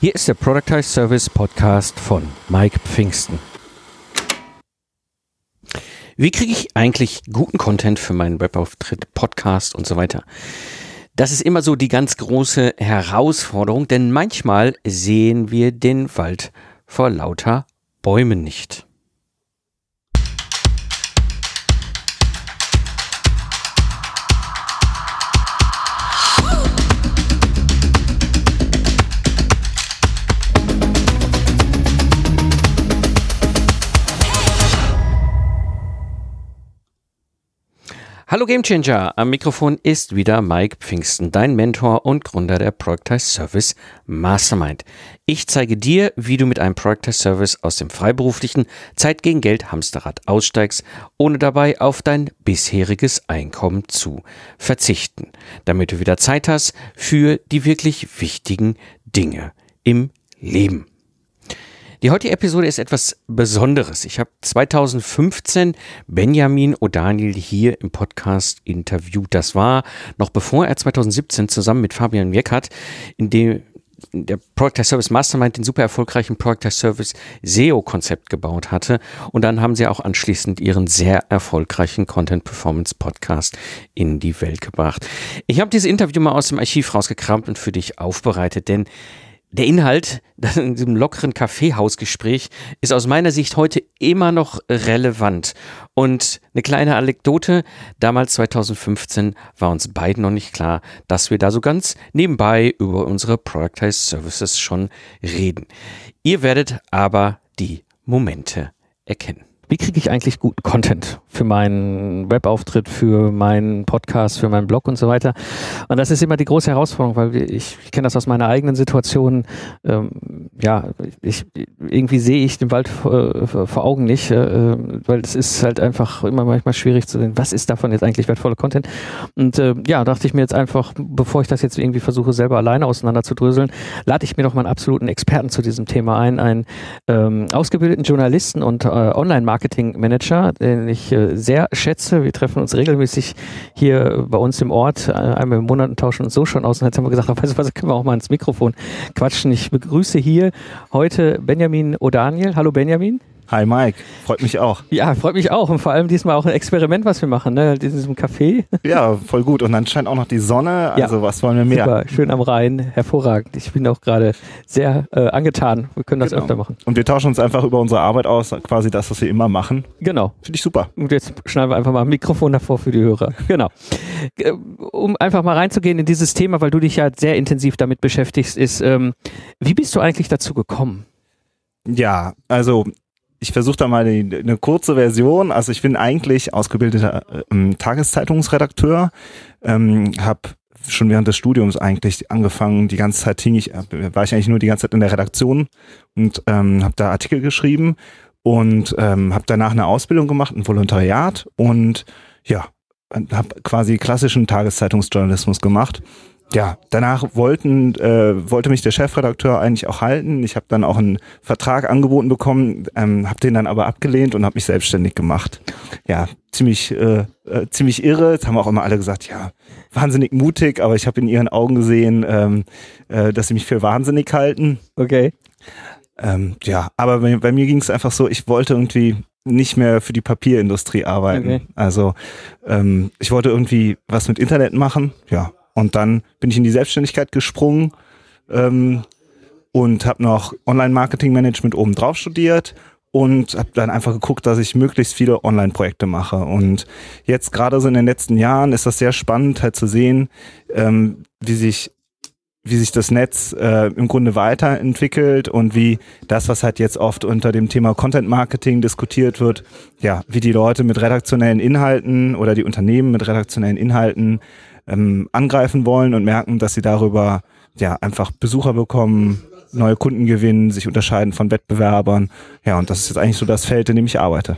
Hier ist der Productize Service Podcast von Mike Pfingsten. Wie kriege ich eigentlich guten Content für meinen Webauftritt, Podcast und so weiter? Das ist immer so die ganz große Herausforderung, denn manchmal sehen wir den Wald vor lauter Bäumen nicht. Hallo Gamechanger, am Mikrofon ist wieder Mike Pfingsten, dein Mentor und Gründer der Productize Service Mastermind. Ich zeige dir, wie du mit einem Productize Service aus dem freiberuflichen Zeit gegen Geld Hamsterrad aussteigst, ohne dabei auf dein bisheriges Einkommen zu verzichten, damit du wieder Zeit hast für die wirklich wichtigen Dinge im Leben. Die heutige Episode ist etwas Besonderes. Ich habe 2015 Benjamin O'Daniel hier im Podcast interviewt. Das war noch bevor er 2017 zusammen mit Fabian Weckert in dem der Product Service Mastermind den super erfolgreichen Product Service SEO Konzept gebaut hatte und dann haben sie auch anschließend ihren sehr erfolgreichen Content Performance Podcast in die Welt gebracht. Ich habe dieses Interview mal aus dem Archiv rausgekramt und für dich aufbereitet, denn der Inhalt in diesem lockeren Kaffeehausgespräch ist aus meiner Sicht heute immer noch relevant. Und eine kleine Anekdote, damals 2015 war uns beiden noch nicht klar, dass wir da so ganz nebenbei über unsere Productized Services schon reden. Ihr werdet aber die Momente erkennen wie kriege ich eigentlich guten Content für meinen Webauftritt, für meinen Podcast, für meinen Blog und so weiter. Und das ist immer die große Herausforderung, weil ich, ich kenne das aus meiner eigenen Situation. Ähm, ja, ich, irgendwie sehe ich den Wald vor, vor Augen nicht, äh, weil es ist halt einfach immer manchmal schwierig zu sehen, was ist davon jetzt eigentlich wertvoller Content. Und äh, ja, dachte ich mir jetzt einfach, bevor ich das jetzt irgendwie versuche, selber alleine auseinanderzudröseln, lade ich mir noch mal einen absoluten Experten zu diesem Thema ein, einen ähm, ausgebildeten Journalisten und äh, Online-Marketer Marketing-Manager, den ich äh, sehr schätze. Wir treffen uns regelmäßig hier bei uns im Ort, äh, einmal im Monat und tauschen uns so schon aus. Und jetzt haben wir gesagt, weißt du was, können wir auch mal ins Mikrofon quatschen. Ich begrüße hier heute Benjamin O'Daniel. Hallo Benjamin. Hi Mike, freut mich auch. Ja, freut mich auch und vor allem diesmal auch ein Experiment, was wir machen, ne? In diesem Café. Ja, voll gut und dann scheint auch noch die Sonne, also ja, was wollen wir mehr? Super, schön am Rhein, hervorragend. Ich bin auch gerade sehr äh, angetan. Wir können das genau. öfter machen. Und wir tauschen uns einfach über unsere Arbeit aus, quasi das, was wir immer machen. Genau. Finde ich super. Und jetzt schneiden wir einfach mal ein Mikrofon davor für die Hörer. Genau. Um einfach mal reinzugehen in dieses Thema, weil du dich ja sehr intensiv damit beschäftigst, ist, ähm, wie bist du eigentlich dazu gekommen? Ja, also ich versuche da mal die, eine kurze Version. Also ich bin eigentlich ausgebildeter äh, Tageszeitungsredakteur, ähm, habe schon während des Studiums eigentlich angefangen, die ganze Zeit hing ich, äh, war ich eigentlich nur die ganze Zeit in der Redaktion und ähm, habe da Artikel geschrieben und ähm, habe danach eine Ausbildung gemacht, ein Volontariat und ja, habe quasi klassischen Tageszeitungsjournalismus gemacht ja, danach wollten, äh, wollte mich der Chefredakteur eigentlich auch halten. Ich habe dann auch einen Vertrag angeboten bekommen, ähm, habe den dann aber abgelehnt und habe mich selbstständig gemacht. Ja, ziemlich, äh, äh, ziemlich irre. Das haben auch immer alle gesagt, ja, wahnsinnig mutig, aber ich habe in ihren Augen gesehen, ähm, äh, dass sie mich für wahnsinnig halten. Okay. Ähm, ja, aber bei, bei mir ging es einfach so, ich wollte irgendwie nicht mehr für die Papierindustrie arbeiten. Okay. Also ähm, ich wollte irgendwie was mit Internet machen. Ja, und dann bin ich in die Selbstständigkeit gesprungen ähm, und habe noch Online-Marketing-Management obendrauf studiert und habe dann einfach geguckt, dass ich möglichst viele Online-Projekte mache. Und jetzt gerade so in den letzten Jahren ist das sehr spannend, halt zu sehen, ähm, wie sich wie sich das Netz äh, im Grunde weiterentwickelt und wie das, was halt jetzt oft unter dem Thema Content Marketing diskutiert wird, ja, wie die Leute mit redaktionellen Inhalten oder die Unternehmen mit redaktionellen Inhalten ähm, angreifen wollen und merken, dass sie darüber ja einfach Besucher bekommen, neue Kunden gewinnen, sich unterscheiden von Wettbewerbern. Ja, und das ist jetzt eigentlich so das Feld, in dem ich arbeite.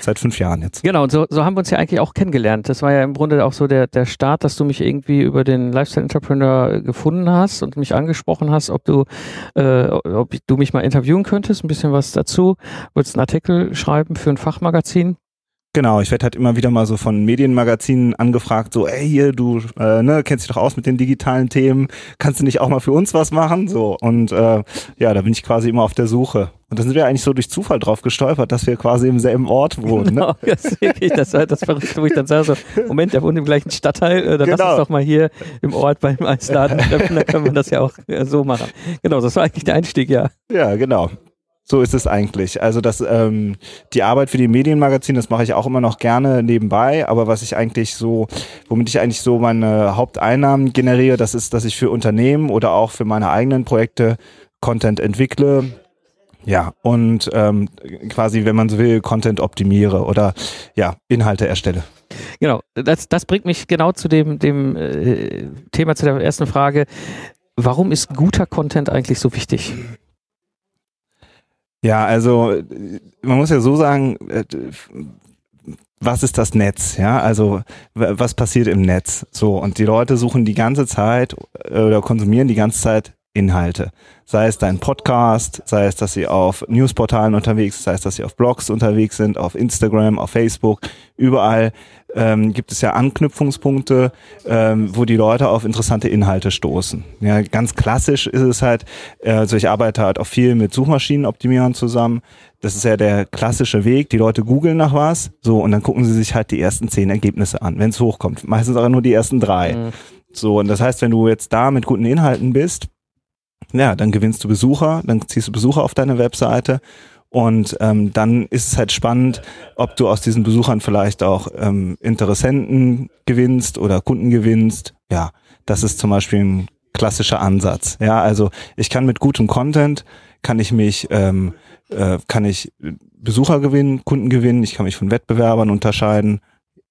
Seit fünf Jahren jetzt. Genau, und so, so haben wir uns ja eigentlich auch kennengelernt. Das war ja im Grunde auch so der, der Start, dass du mich irgendwie über den Lifestyle Entrepreneur gefunden hast und mich angesprochen hast, ob du, äh, ob du mich mal interviewen könntest, ein bisschen was dazu. Wolltest einen Artikel schreiben für ein Fachmagazin. Genau, ich werde halt immer wieder mal so von Medienmagazinen angefragt, so, ey, hier, du äh, ne, kennst dich doch aus mit den digitalen Themen, kannst du nicht auch mal für uns was machen? So, und äh, ja, da bin ich quasi immer auf der Suche. Und da sind wir eigentlich so durch Zufall drauf gestolpert, dass wir quasi im selben Ort wohnen. Ne? Genau, das, das war das Verrückte, wo ich dann sage, so, Moment, der wohnt im gleichen Stadtteil, äh, dann genau. lass uns doch mal hier im Ort beim Eisladen treffen, dann können wir das ja auch äh, so machen. Genau, das war eigentlich der Einstieg, ja. Ja, genau. So ist es eigentlich. Also das, ähm, die Arbeit für die Medienmagazine, das mache ich auch immer noch gerne nebenbei. Aber was ich eigentlich so, womit ich eigentlich so meine Haupteinnahmen generiere, das ist, dass ich für Unternehmen oder auch für meine eigenen Projekte Content entwickle. Ja, und ähm, quasi, wenn man so will, Content optimiere oder ja, Inhalte erstelle. Genau, das, das bringt mich genau zu dem, dem äh, Thema, zu der ersten Frage. Warum ist guter Content eigentlich so wichtig? Ja, also man muss ja so sagen, äh, was ist das Netz? Ja, also was passiert im Netz? So und die Leute suchen die ganze Zeit äh, oder konsumieren die ganze Zeit Inhalte. Sei es dein Podcast, sei es, dass sie auf Newsportalen unterwegs sind, sei es, dass sie auf Blogs unterwegs sind, auf Instagram, auf Facebook, überall ähm, gibt es ja Anknüpfungspunkte, ähm, wo die Leute auf interessante Inhalte stoßen. Ja, ganz klassisch ist es halt, äh, also ich arbeite halt auch viel mit Suchmaschinenoptimierern zusammen. Das ist ja der klassische Weg. Die Leute googeln nach was, so, und dann gucken sie sich halt die ersten zehn Ergebnisse an, wenn es hochkommt. Meistens aber nur die ersten drei. Mhm. So, und das heißt, wenn du jetzt da mit guten Inhalten bist, ja, dann gewinnst du Besucher, dann ziehst du Besucher auf deine Webseite und ähm, dann ist es halt spannend, ob du aus diesen Besuchern vielleicht auch ähm, Interessenten gewinnst oder Kunden gewinnst. Ja, das ist zum Beispiel ein klassischer Ansatz. Ja, also ich kann mit gutem Content kann ich mich ähm, äh, kann ich Besucher gewinnen, Kunden gewinnen, ich kann mich von Wettbewerbern unterscheiden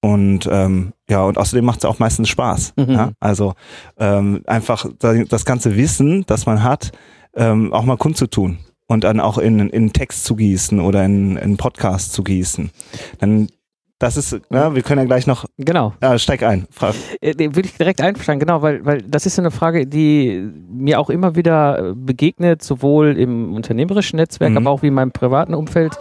und ähm, ja, und außerdem macht es auch meistens Spaß. Mhm. Ja? Also ähm, einfach das ganze Wissen, das man hat, ähm, auch mal kundzutun und dann auch in, in Text zu gießen oder in, in Podcast zu gießen. Dann das ist, ja, wir können ja gleich noch. Genau. Ja, steig ein. Frag. Äh, will ich direkt einsteigen, genau, weil, weil das ist eine Frage, die mir auch immer wieder begegnet, sowohl im unternehmerischen Netzwerk, mhm. aber auch wie in meinem privaten Umfeld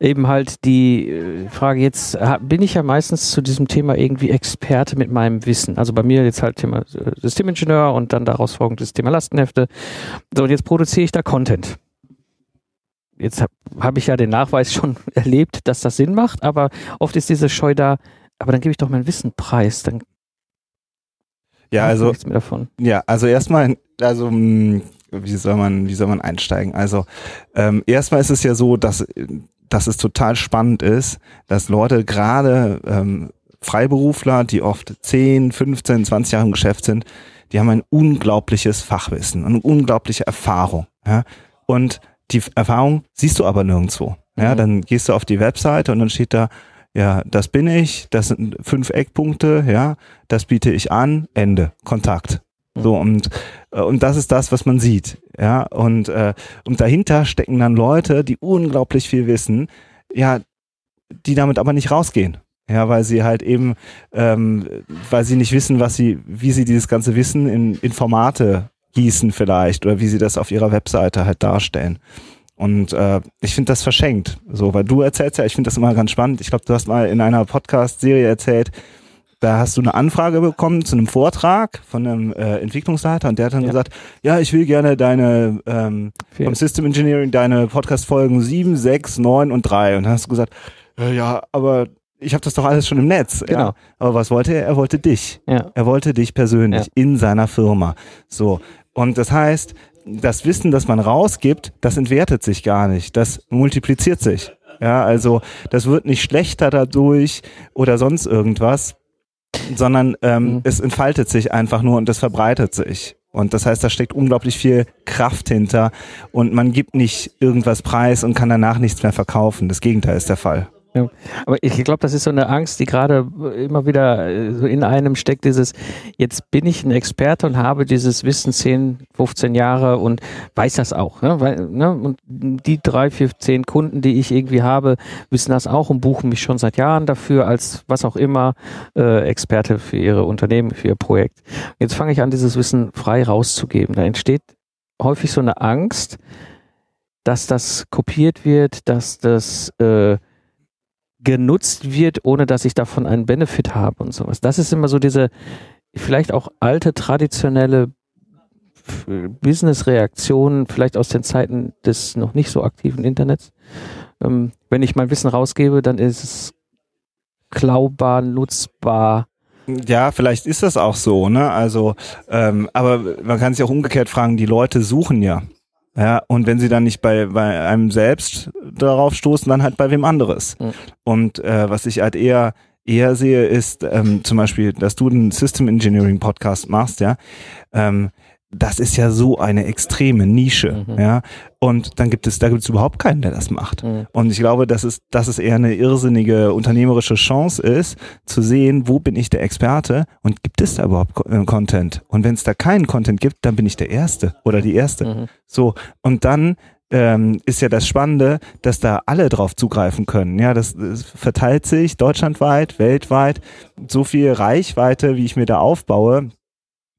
eben halt die äh, Frage, jetzt bin ich ja meistens zu diesem Thema irgendwie Experte mit meinem Wissen. Also bei mir jetzt halt Thema äh, Systemingenieur und dann daraus folgendes Thema Lastenhefte. So, und jetzt produziere ich da Content. Jetzt habe hab ich ja den Nachweis schon erlebt, dass das Sinn macht, aber oft ist diese Scheu da, aber dann gebe ich doch mein Wissen preis, dann ja, also nichts mehr davon. Ja, also erstmal, also hm, wie soll man, wie soll man einsteigen? Also ähm, erstmal ist es ja so, dass dass es total spannend ist, dass Leute gerade ähm, Freiberufler, die oft 10, 15, 20 Jahre im Geschäft sind, die haben ein unglaubliches Fachwissen, eine unglaubliche Erfahrung. Ja? Und die Erfahrung siehst du aber nirgendwo. Ja, mhm. dann gehst du auf die Webseite und dann steht da, ja, das bin ich, das sind fünf Eckpunkte, ja, das biete ich an, Ende, Kontakt. So, und, äh, und das ist das, was man sieht. Ja, und, äh, und dahinter stecken dann Leute, die unglaublich viel wissen, ja, die damit aber nicht rausgehen. Ja, weil sie halt eben, ähm, weil sie nicht wissen, was sie, wie sie dieses ganze Wissen in, in Formate gießen vielleicht oder wie sie das auf ihrer Webseite halt darstellen. Und äh, ich finde das verschenkt, so, weil du erzählst ja, ich finde das immer ganz spannend. Ich glaube, du hast mal in einer Podcast-Serie erzählt, da hast du eine Anfrage bekommen zu einem Vortrag von einem äh, Entwicklungsleiter und der hat dann ja. gesagt, ja, ich will gerne deine ähm, vom System Engineering deine Podcast-Folgen 7, 6, 9 und 3. Und dann hast du gesagt, äh, ja, aber ich habe das doch alles schon im Netz. Genau. Ja. Aber was wollte er? Er wollte dich. Ja. Er wollte dich persönlich ja. in seiner Firma. So. Und das heißt, das Wissen, das man rausgibt, das entwertet sich gar nicht. Das multipliziert sich. Ja, also das wird nicht schlechter dadurch oder sonst irgendwas, sondern ähm, mhm. es entfaltet sich einfach nur und es verbreitet sich. Und das heißt, da steckt unglaublich viel Kraft hinter und man gibt nicht irgendwas preis und kann danach nichts mehr verkaufen. Das Gegenteil ist der Fall. Ja. Aber ich glaube, das ist so eine Angst, die gerade immer wieder äh, so in einem steckt, dieses, jetzt bin ich ein Experte und habe dieses Wissen 10, 15 Jahre und weiß das auch. Ne? Weil, ne? Und die drei, vier, zehn Kunden, die ich irgendwie habe, wissen das auch und buchen mich schon seit Jahren dafür als was auch immer äh, Experte für ihre Unternehmen, für ihr Projekt. Jetzt fange ich an, dieses Wissen frei rauszugeben. Da entsteht häufig so eine Angst, dass das kopiert wird, dass das äh, genutzt wird, ohne dass ich davon einen Benefit habe und sowas. Das ist immer so diese vielleicht auch alte traditionelle Business-Reaktionen, vielleicht aus den Zeiten des noch nicht so aktiven Internets. Ähm, wenn ich mein Wissen rausgebe, dann ist es klaubar, nutzbar. Ja, vielleicht ist das auch so, ne? Also, ähm, aber man kann sich auch umgekehrt fragen, die Leute suchen ja. Ja, und wenn sie dann nicht bei, bei einem selbst darauf stoßen, dann halt bei wem anderes. Mhm. Und äh, was ich halt eher eher sehe, ist ähm, zum Beispiel, dass du einen System Engineering Podcast machst, ja. Ähm, das ist ja so eine extreme Nische, mhm. ja. Und dann gibt es, da gibt es überhaupt keinen, der das macht. Mhm. Und ich glaube, dass es, dass es eher eine irrsinnige unternehmerische Chance ist, zu sehen, wo bin ich der Experte und gibt es da überhaupt äh, Content? Und wenn es da keinen Content gibt, dann bin ich der Erste oder die Erste. Mhm. So. Und dann ähm, ist ja das Spannende, dass da alle drauf zugreifen können. Ja, das, das verteilt sich deutschlandweit, weltweit. So viel Reichweite, wie ich mir da aufbaue,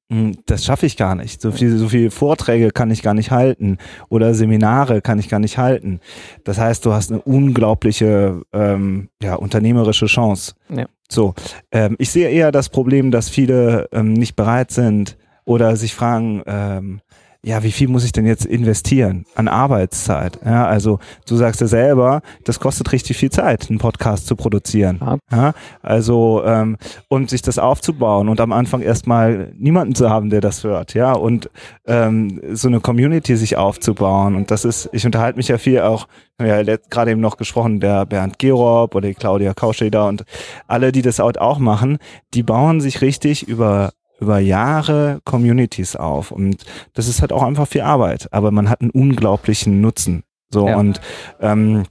das schaffe ich gar nicht. So viele so viele Vorträge kann ich gar nicht halten oder Seminare kann ich gar nicht halten. Das heißt, du hast eine unglaubliche ähm, ja, unternehmerische Chance. Ja. So, ähm, ich sehe eher das Problem, dass viele ähm, nicht bereit sind oder sich fragen, ähm, ja, wie viel muss ich denn jetzt investieren an Arbeitszeit? Ja, also du sagst ja selber, das kostet richtig viel Zeit, einen Podcast zu produzieren. Ja, also ähm, und sich das aufzubauen und am Anfang erstmal niemanden zu haben, der das hört, ja, und ähm, so eine Community sich aufzubauen. Und das ist, ich unterhalte mich ja viel auch, ja gerade eben noch gesprochen, der Bernd Gerob oder die Claudia Kauscheder und alle, die das auch machen, die bauen sich richtig über über Jahre Communities auf. Und das ist halt auch einfach viel Arbeit, aber man hat einen unglaublichen Nutzen. So ja. und ähm,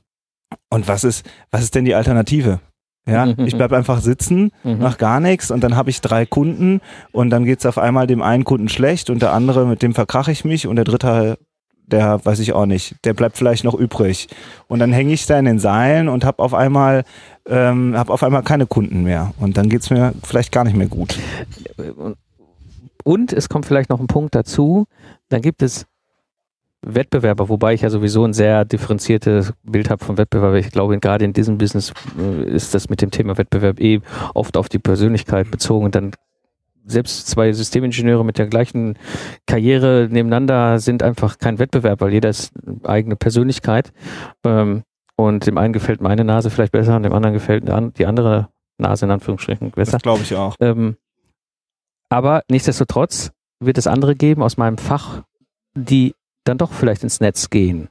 und was ist was ist denn die Alternative? Ja, ich bleib einfach sitzen, mhm. mach gar nichts und dann habe ich drei Kunden und dann geht's auf einmal dem einen Kunden schlecht und der andere, mit dem verkrache ich mich und der dritte, der weiß ich auch nicht, der bleibt vielleicht noch übrig. Und dann hänge ich da in den Seilen und habe auf einmal ähm, habe auf einmal keine Kunden mehr und dann geht's mir vielleicht gar nicht mehr gut. Und es kommt vielleicht noch ein Punkt dazu, dann gibt es Wettbewerber, wobei ich ja sowieso ein sehr differenziertes Bild habe von Wettbewerber. Ich glaube, gerade in diesem Business äh, ist das mit dem Thema Wettbewerb eh oft auf die Persönlichkeit bezogen. Dann selbst zwei Systemingenieure mit der gleichen Karriere nebeneinander sind einfach kein Wettbewerb, weil jeder ist eigene Persönlichkeit. Ähm, und dem einen gefällt meine Nase vielleicht besser und dem anderen gefällt die andere Nase in Anführungsstrichen besser. Das glaube ich auch. Ähm, aber nichtsdestotrotz wird es andere geben aus meinem Fach, die dann doch vielleicht ins Netz gehen.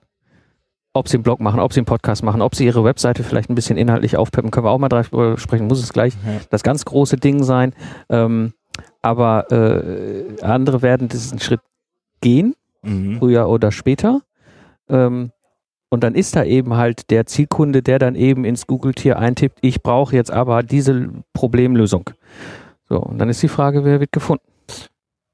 Ob sie einen Blog machen, ob sie einen Podcast machen, ob sie ihre Webseite vielleicht ein bisschen inhaltlich aufpeppen, können wir auch mal drüber sprechen, muss es gleich ja. das ganz große Ding sein. Ähm, aber äh, andere werden diesen Schritt gehen, mhm. früher oder später. Ähm, und dann ist da eben halt der Zielkunde, der dann eben ins Google-Tier eintippt, ich brauche jetzt aber diese Problemlösung. So, und dann ist die Frage, wer wird gefunden?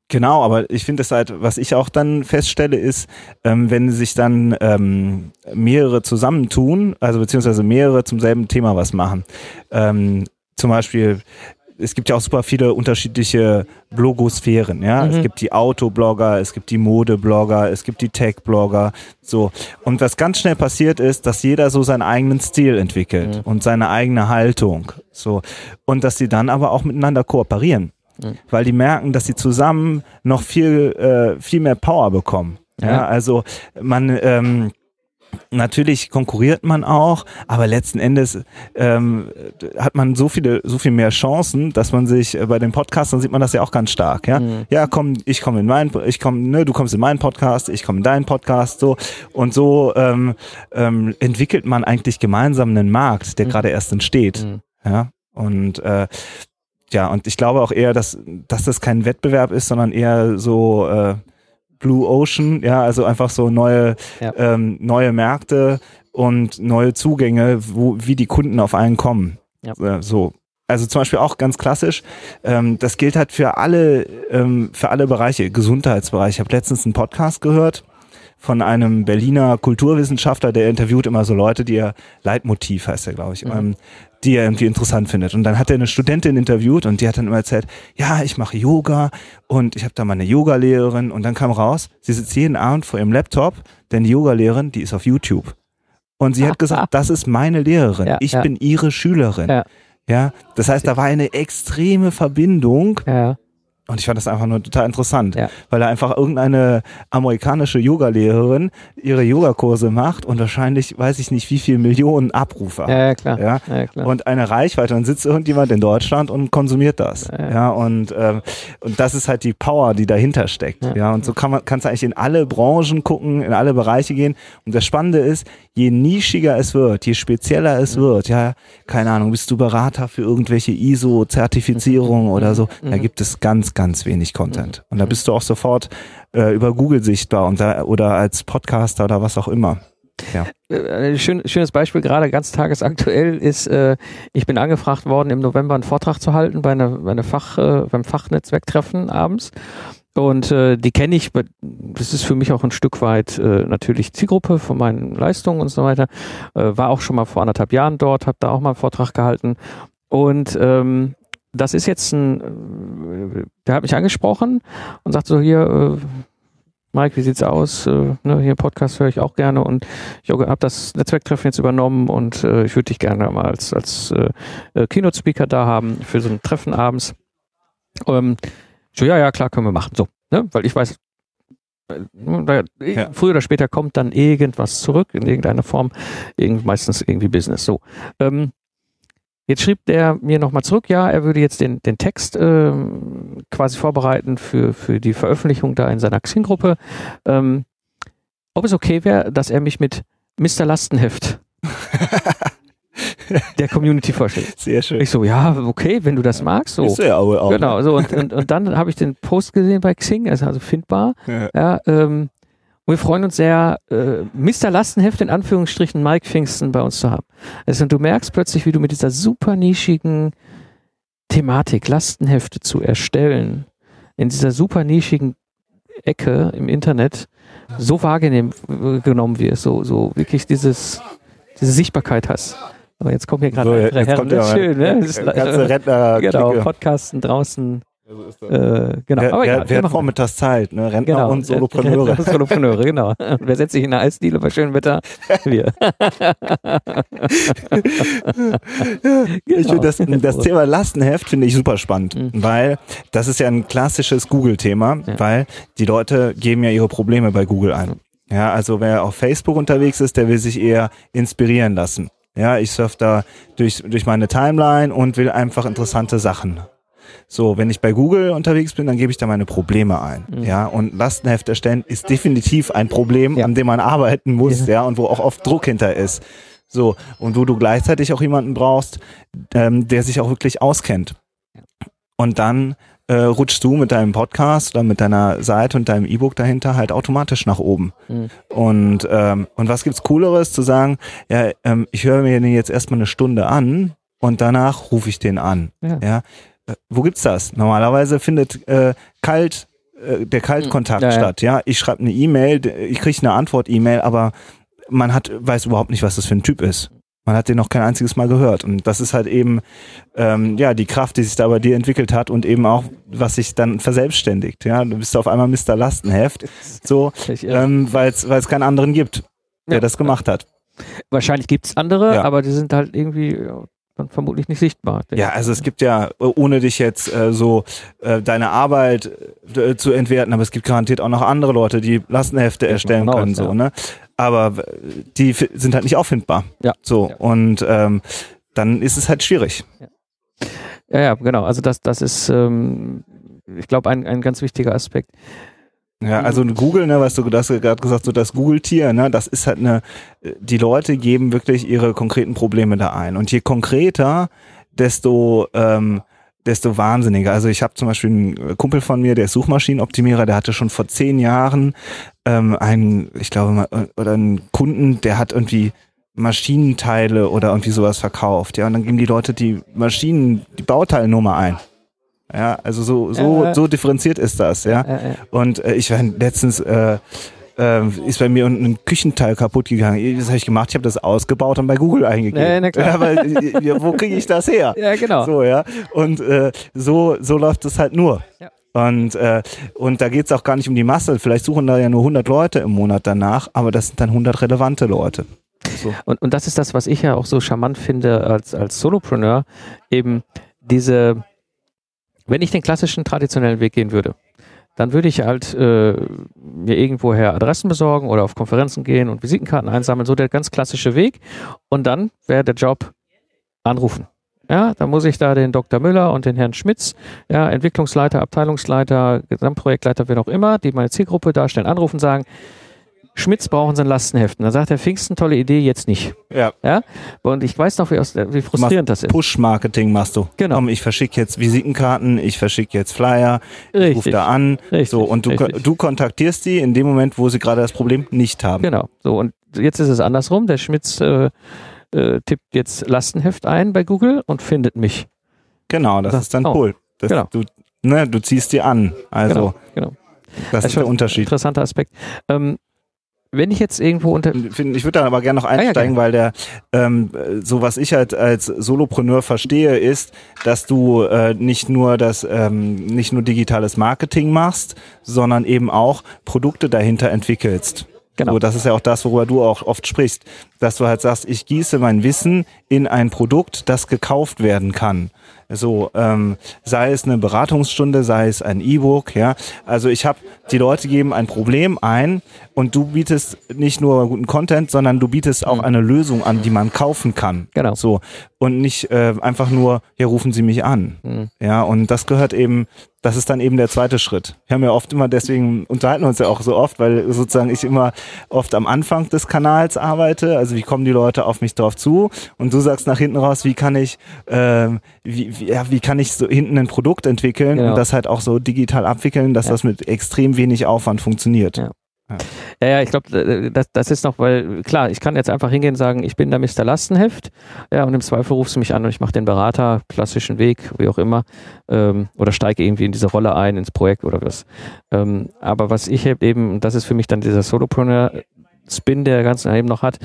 Genau, aber ich finde es halt, was ich auch dann feststelle, ist, ähm, wenn sich dann ähm, mehrere zusammentun, also beziehungsweise mehrere zum selben Thema was machen. Ähm, zum Beispiel es gibt ja auch super viele unterschiedliche Blogosphären, ja. Mhm. Es gibt die Autoblogger, es gibt die Modeblogger, es gibt die Tech-Blogger, so. Und was ganz schnell passiert ist, dass jeder so seinen eigenen Stil entwickelt mhm. und seine eigene Haltung, so. Und dass sie dann aber auch miteinander kooperieren. Mhm. Weil die merken, dass sie zusammen noch viel, äh, viel mehr Power bekommen. Ja, ja also man, ähm, Natürlich konkurriert man auch, aber letzten Endes ähm, hat man so viele, so viel mehr Chancen, dass man sich äh, bei den Podcastern sieht man das ja auch ganz stark, ja. Mhm. Ja, komm, ich komme in meinen, ich komme, ne, du kommst in meinen Podcast, ich komme in deinen Podcast, so und so ähm, ähm, entwickelt man eigentlich gemeinsam einen Markt, der mhm. gerade erst entsteht, mhm. ja. Und äh, ja, und ich glaube auch eher, dass, dass das kein Wettbewerb ist, sondern eher so äh, Blue Ocean, ja, also einfach so neue, ja. ähm, neue Märkte und neue Zugänge, wo, wie die Kunden auf einen kommen. Ja. Äh, so. Also zum Beispiel auch ganz klassisch, ähm, das gilt halt für alle, ähm, für alle Bereiche, Gesundheitsbereich. Ich habe letztens einen Podcast gehört von einem Berliner Kulturwissenschaftler, der interviewt immer so Leute, die er Leitmotiv heißt er, glaube ich. Mhm. Ähm, die er irgendwie interessant findet. Und dann hat er eine Studentin interviewt und die hat dann immer erzählt, ja, ich mache Yoga und ich habe da mal eine Yogalehrerin und dann kam raus, sie sitzt jeden Abend vor ihrem Laptop, denn die Yogalehrerin, die ist auf YouTube. Und sie hat gesagt, das ist meine Lehrerin. Ja, ich ja. bin ihre Schülerin. Ja. ja. Das heißt, da war eine extreme Verbindung. Ja. Und ich fand das einfach nur total interessant, ja. weil da einfach irgendeine amerikanische Yogalehrerin ihre Yogakurse macht und wahrscheinlich, weiß ich nicht, wie viel Millionen Abrufe hat. Ja, klar. Ja? ja klar. Und eine Reichweite. Und sitzt irgendjemand in Deutschland und konsumiert das. Ja, ja. und, ähm, und das ist halt die Power, die dahinter steckt. Ja, ja und so kann man, kannst du eigentlich in alle Branchen gucken, in alle Bereiche gehen. Und das Spannende ist, je nischiger es wird, je spezieller es wird, ja, keine Ahnung, bist du Berater für irgendwelche ISO-Zertifizierungen oder so, da mhm. gibt es ganz, ganz wenig Content. Und da bist du auch sofort äh, über Google sichtbar und da, oder als Podcaster oder was auch immer. Ja. Äh, schön, schönes Beispiel, gerade ganz tagesaktuell ist, äh, ich bin angefragt worden, im November einen Vortrag zu halten bei, einer, bei einer Fach, äh, beim Fachnetzwerktreffen abends. Und äh, die kenne ich, das ist für mich auch ein Stück weit äh, natürlich Zielgruppe von meinen Leistungen und so weiter. Äh, war auch schon mal vor anderthalb Jahren dort, habe da auch mal einen Vortrag gehalten. Und ähm, das ist jetzt ein, äh, der hat mich angesprochen und sagt so hier, äh, Mike, wie sieht's aus? Äh, ne, hier Podcast höre ich auch gerne und ich habe das Netzwerktreffen jetzt übernommen und äh, ich würde dich gerne mal als, als äh, äh, Keynote-Speaker da haben für so ein Treffen abends. Ähm, so, ja, ja, klar, können wir machen. So, ne? Weil ich weiß, äh, ja. früher oder später kommt dann irgendwas zurück in irgendeiner Form, irgend, meistens irgendwie Business. So. Ähm, jetzt schrieb der mir nochmal zurück, ja, er würde jetzt den, den Text ähm, quasi vorbereiten für, für die Veröffentlichung da in seiner Xing-Gruppe. Ähm, ob es okay wäre, dass er mich mit Mr. Lastenheft der Community vorstellt. Sehr schön. Ich so, ja, okay, wenn du das magst. So. Ist ja auch. Genau, so und, und, und dann habe ich den Post gesehen bei Xing, also, also findbar. Ja. ja ähm, und wir freuen uns sehr, äh, Mr. Lastenheft in Anführungsstrichen Mike Pfingsten bei uns zu haben. Also du merkst plötzlich, wie du mit dieser super nischigen Thematik Lastenhefte zu erstellen, in dieser super nischigen Ecke im Internet so wahrgenommen wirst, so, so wirklich dieses, diese Sichtbarkeit hast. Aber jetzt kommen hier gerade so, andere Herren. Das ist schön, ne? Das ist, ganze Rentner genau, Podcasten draußen. Ja, so ist das. Äh, genau. Wer, Aber egal, wer hat vormittags Zeit, ne? Rentner genau. und Solopreneure. Rentner Solopreneure, genau. wer setzt sich in eine Eisdiele bei schönem Wetter? Wir. ich finde das, das Thema Lastenheft finde ich super spannend, mhm. weil das ist ja ein klassisches Google-Thema, ja. weil die Leute geben ja ihre Probleme bei Google ein. Ja, also wer auf Facebook unterwegs ist, der will sich eher inspirieren lassen. Ja, ich surfe da durch, durch meine Timeline und will einfach interessante Sachen. So, wenn ich bei Google unterwegs bin, dann gebe ich da meine Probleme ein. Mhm. Ja, und Lastenheft erstellen ist definitiv ein Problem, ja. an dem man arbeiten muss, ja. ja, und wo auch oft Druck hinter ist. So, und wo du gleichzeitig auch jemanden brauchst, ähm, der sich auch wirklich auskennt. Und dann äh, rutschst du mit deinem Podcast oder mit deiner Seite und deinem E-Book dahinter halt automatisch nach oben. Mhm. Und, ähm, und was gibt's Cooleres zu sagen, ja, ähm, ich höre mir den jetzt erstmal eine Stunde an und danach rufe ich den an. Ja. ja? Äh, wo gibt's das? Normalerweise findet äh, kalt äh, der Kaltkontakt ja, statt. Ja, ich schreibe eine E-Mail, ich kriege eine Antwort-E-Mail, aber man hat weiß überhaupt nicht, was das für ein Typ ist. Man hat den noch kein einziges Mal gehört. Und das ist halt eben ähm, ja die Kraft, die sich da bei dir entwickelt hat und eben auch, was sich dann verselbstständigt. Ja, du bist auf einmal Mr. Lastenheft, so, ähm, weil es keinen anderen gibt, der ja. das gemacht hat. Wahrscheinlich gibt's andere, ja. aber die sind halt irgendwie dann vermutlich nicht sichtbar. Ja, also es gibt ja, ohne dich jetzt äh, so äh, deine Arbeit äh, zu entwerten, aber es gibt garantiert auch noch andere Leute, die Lastenhefte erstellen können, aus, so, ja. ne? aber die sind halt nicht auffindbar. Ja. So ja. und ähm, dann ist es halt schwierig. Ja, ja, ja genau. Also das, das ist, ähm, ich glaube, ein, ein ganz wichtiger Aspekt. Ja, also Google, ne, was du, hast gerade gesagt, so das Google-Tier, ne, das ist halt eine, die Leute geben wirklich ihre konkreten Probleme da ein. Und je konkreter, desto ähm, desto wahnsinniger. Also ich habe zum Beispiel einen Kumpel von mir, der ist Suchmaschinenoptimierer, der hatte schon vor zehn Jahren ähm, einen, ich glaube, oder einen Kunden, der hat irgendwie Maschinenteile oder irgendwie sowas verkauft. Ja, und dann geben die Leute die Maschinen, die Bauteilnummer ein. Ja, also so so äh, so differenziert ist das, ja. Äh, äh. Und äh, ich war letztens äh, äh, ist bei mir ein Küchenteil kaputt gegangen. Was habe ich gemacht? Ich habe das ausgebaut und bei Google eingegeben. Ja, weil, ja, wo kriege ich das her? Ja, genau. So, ja. Und so, so läuft es halt nur. Ja. Und, äh, und da geht es auch gar nicht um die Masse. Vielleicht suchen da ja nur 100 Leute im Monat danach, aber das sind dann 100 relevante Leute. So. Und, und das ist das, was ich ja auch so charmant finde als, als Solopreneur, eben diese, wenn ich den klassischen traditionellen Weg gehen würde, dann würde ich halt äh, mir irgendwoher Adressen besorgen oder auf Konferenzen gehen und Visitenkarten einsammeln, so der ganz klassische Weg. Und dann wäre der Job anrufen. Ja, da muss ich da den Dr. Müller und den Herrn Schmitz, ja, Entwicklungsleiter, Abteilungsleiter, Gesamtprojektleiter, wer auch immer, die meine Zielgruppe darstellen, anrufen, sagen, Schmitz brauchen sein Lastenheften. Dann sagt der Pfingsten, tolle Idee, jetzt nicht. Ja. ja? Und ich weiß noch, wie, aus, wie frustrierend das ist. Push-Marketing machst du. Genau. Komm, ich verschicke jetzt Visitenkarten, ich verschicke jetzt Flyer, Richtig. ich rufe da an. Richtig. So, und du, du kontaktierst die in dem Moment, wo sie gerade das Problem nicht haben. Genau. So, und jetzt ist es andersrum. Der Schmitz äh, äh, tippt jetzt Lastenheft ein bei Google und findet mich. Genau, das, das ist dann oh, cool. Das, genau. Du, ne, du ziehst die an. Also, genau. genau. Das, das ist der Unterschied. Interessanter Aspekt. Ähm, wenn ich jetzt irgendwo unter. Ich würde da aber gerne noch einsteigen, ah, ja, weil der, ähm, so was ich halt als Solopreneur verstehe, ist, dass du äh, nicht nur das, ähm, nicht nur digitales Marketing machst, sondern eben auch Produkte dahinter entwickelst. Genau. So, das ist ja auch das, worüber du auch oft sprichst, dass du halt sagst, ich gieße mein Wissen in ein Produkt, das gekauft werden kann. So, ähm, sei es eine Beratungsstunde, sei es ein E-Book, ja. Also ich habe, die Leute geben ein Problem ein und du bietest nicht nur guten Content, sondern du bietest auch mhm. eine Lösung an, die man kaufen kann. Genau. So. Und nicht äh, einfach nur, hier rufen Sie mich an. Mhm. Ja, und das gehört eben das ist dann eben der zweite Schritt. Wir haben ja oft immer, deswegen unterhalten wir uns ja auch so oft, weil sozusagen ich immer oft am Anfang des Kanals arbeite. Also wie kommen die Leute auf mich drauf zu? Und du sagst nach hinten raus, wie kann ich, äh, wie, wie, ja, wie kann ich so hinten ein Produkt entwickeln genau. und das halt auch so digital abwickeln, dass ja. das mit extrem wenig Aufwand funktioniert. Ja. Ja, ja, ich glaube, das, das ist noch, weil klar, ich kann jetzt einfach hingehen und sagen, ich bin der Mr. Lastenheft, ja, und im Zweifel rufst du mich an und ich mache den Berater, klassischen Weg, wie auch immer, ähm, oder steige irgendwie in diese Rolle ein, ins Projekt oder was. Ähm, aber was ich eben, das ist für mich dann dieser Solopreneur, Spin, der ganzen eben noch hat.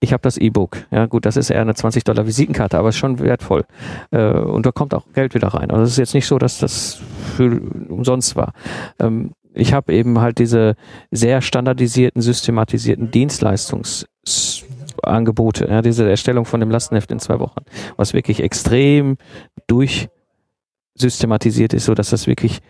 Ich habe das E-Book. Ja, gut, das ist eher eine 20 Dollar Visitenkarte, aber ist schon wertvoll. Äh, und da kommt auch Geld wieder rein. Also es ist jetzt nicht so, dass das für umsonst war. Ähm, ich habe eben halt diese sehr standardisierten, systematisierten Dienstleistungsangebote, ja, diese Erstellung von dem Lastenheft in zwei Wochen, was wirklich extrem durchsystematisiert ist, so dass das wirklich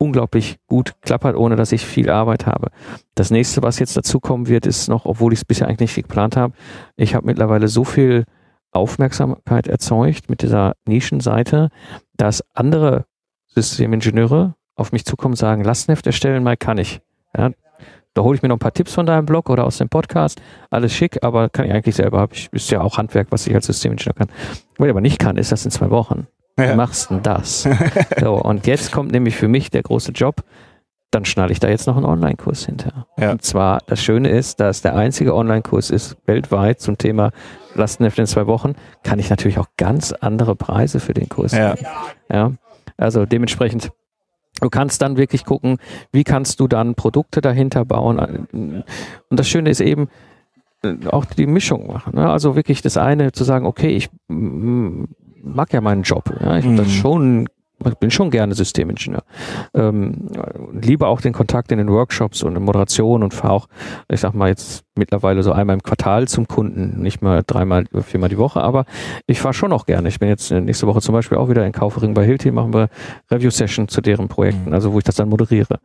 unglaublich gut klappert, ohne dass ich viel Arbeit habe. Das nächste, was jetzt dazu kommen wird, ist noch, obwohl ich es bisher eigentlich nicht geplant habe, ich habe mittlerweile so viel Aufmerksamkeit erzeugt mit dieser Nischenseite, dass andere Systemingenieure auf mich zukommen und sagen, Lastenheft erstellen mal kann ich. Ja, da hole ich mir noch ein paar Tipps von deinem Blog oder aus dem Podcast. Alles schick, aber kann ich eigentlich selber. Ich, ist ja auch Handwerk, was ich als Systemingenieur kann. Was ich aber nicht kann, ist das in zwei Wochen. Ja. Machst denn das? so, und jetzt kommt nämlich für mich der große Job. Dann schnalle ich da jetzt noch einen Online-Kurs hinter. Ja. Und zwar, das Schöne ist, dass der einzige Online-Kurs ist weltweit zum Thema Lastenheft in zwei Wochen, kann ich natürlich auch ganz andere Preise für den Kurs ja. ja. Also dementsprechend Du kannst dann wirklich gucken, wie kannst du dann Produkte dahinter bauen. Und das Schöne ist eben, äh, auch die Mischung machen. Ne? Also wirklich das eine zu sagen, okay, ich mag ja meinen Job. Ja? Ich mhm. schon ich bin schon gerne Systemingenieur. Ähm, liebe auch den Kontakt in den Workshops und in Moderation und fahre auch, ich sag mal jetzt mittlerweile so einmal im Quartal zum Kunden, nicht mal dreimal, viermal die Woche, aber ich fahre schon auch gerne. Ich bin jetzt nächste Woche zum Beispiel auch wieder in Kaufering bei Hilti, machen wir Review-Session zu deren Projekten, mhm. also wo ich das dann moderiere.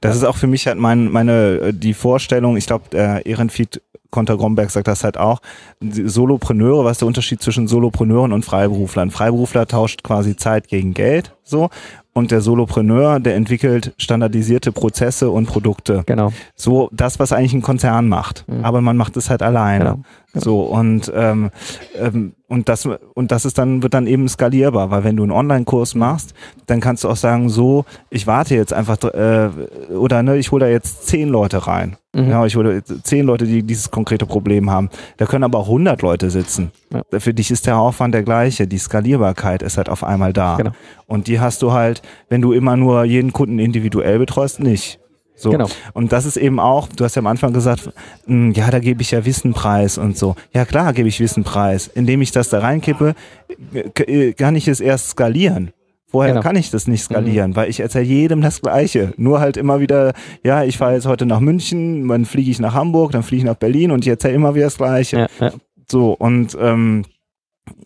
Das ist auch für mich halt mein, meine, die Vorstellung, ich glaube, der Ehrenfried Konter Gromberg sagt das halt auch. Solopreneure, was ist der Unterschied zwischen Solopreneuren und Freiberuflern? Freiberufler tauscht quasi Zeit gegen Geld, so. Und der Solopreneur, der entwickelt standardisierte Prozesse und Produkte. Genau. So das, was eigentlich ein Konzern macht. Mhm. Aber man macht es halt alleine. Genau. genau. So und ähm, ähm, und das und das ist dann wird dann eben skalierbar, weil wenn du einen Online-Kurs machst, dann kannst du auch sagen, so ich warte jetzt einfach äh, oder ne, ich hole da jetzt zehn Leute rein Mhm. Ja, ich würde zehn Leute, die dieses konkrete Problem haben. Da können aber auch 100 Leute sitzen. Ja. Für dich ist der Aufwand der gleiche. Die Skalierbarkeit ist halt auf einmal da. Genau. Und die hast du halt, wenn du immer nur jeden Kunden individuell betreust, nicht. So. Genau. Und das ist eben auch, du hast ja am Anfang gesagt, mh, hm, ja, da gebe ich ja Wissen preis und so. Ja klar gebe ich Wissen preis. Indem ich das da reinkippe, kann ich es erst skalieren. Woher Genau. kann ich das nicht skalieren? Weil ich erzähle jedem das Gleiche. Nur halt immer wieder, ja, ich fahre jetzt heute nach München, dann fliege ich nach Hamburg, dann fliege ich nach Berlin und ich erzähle immer wieder das Gleiche. Ja, ja. So, und, ähm,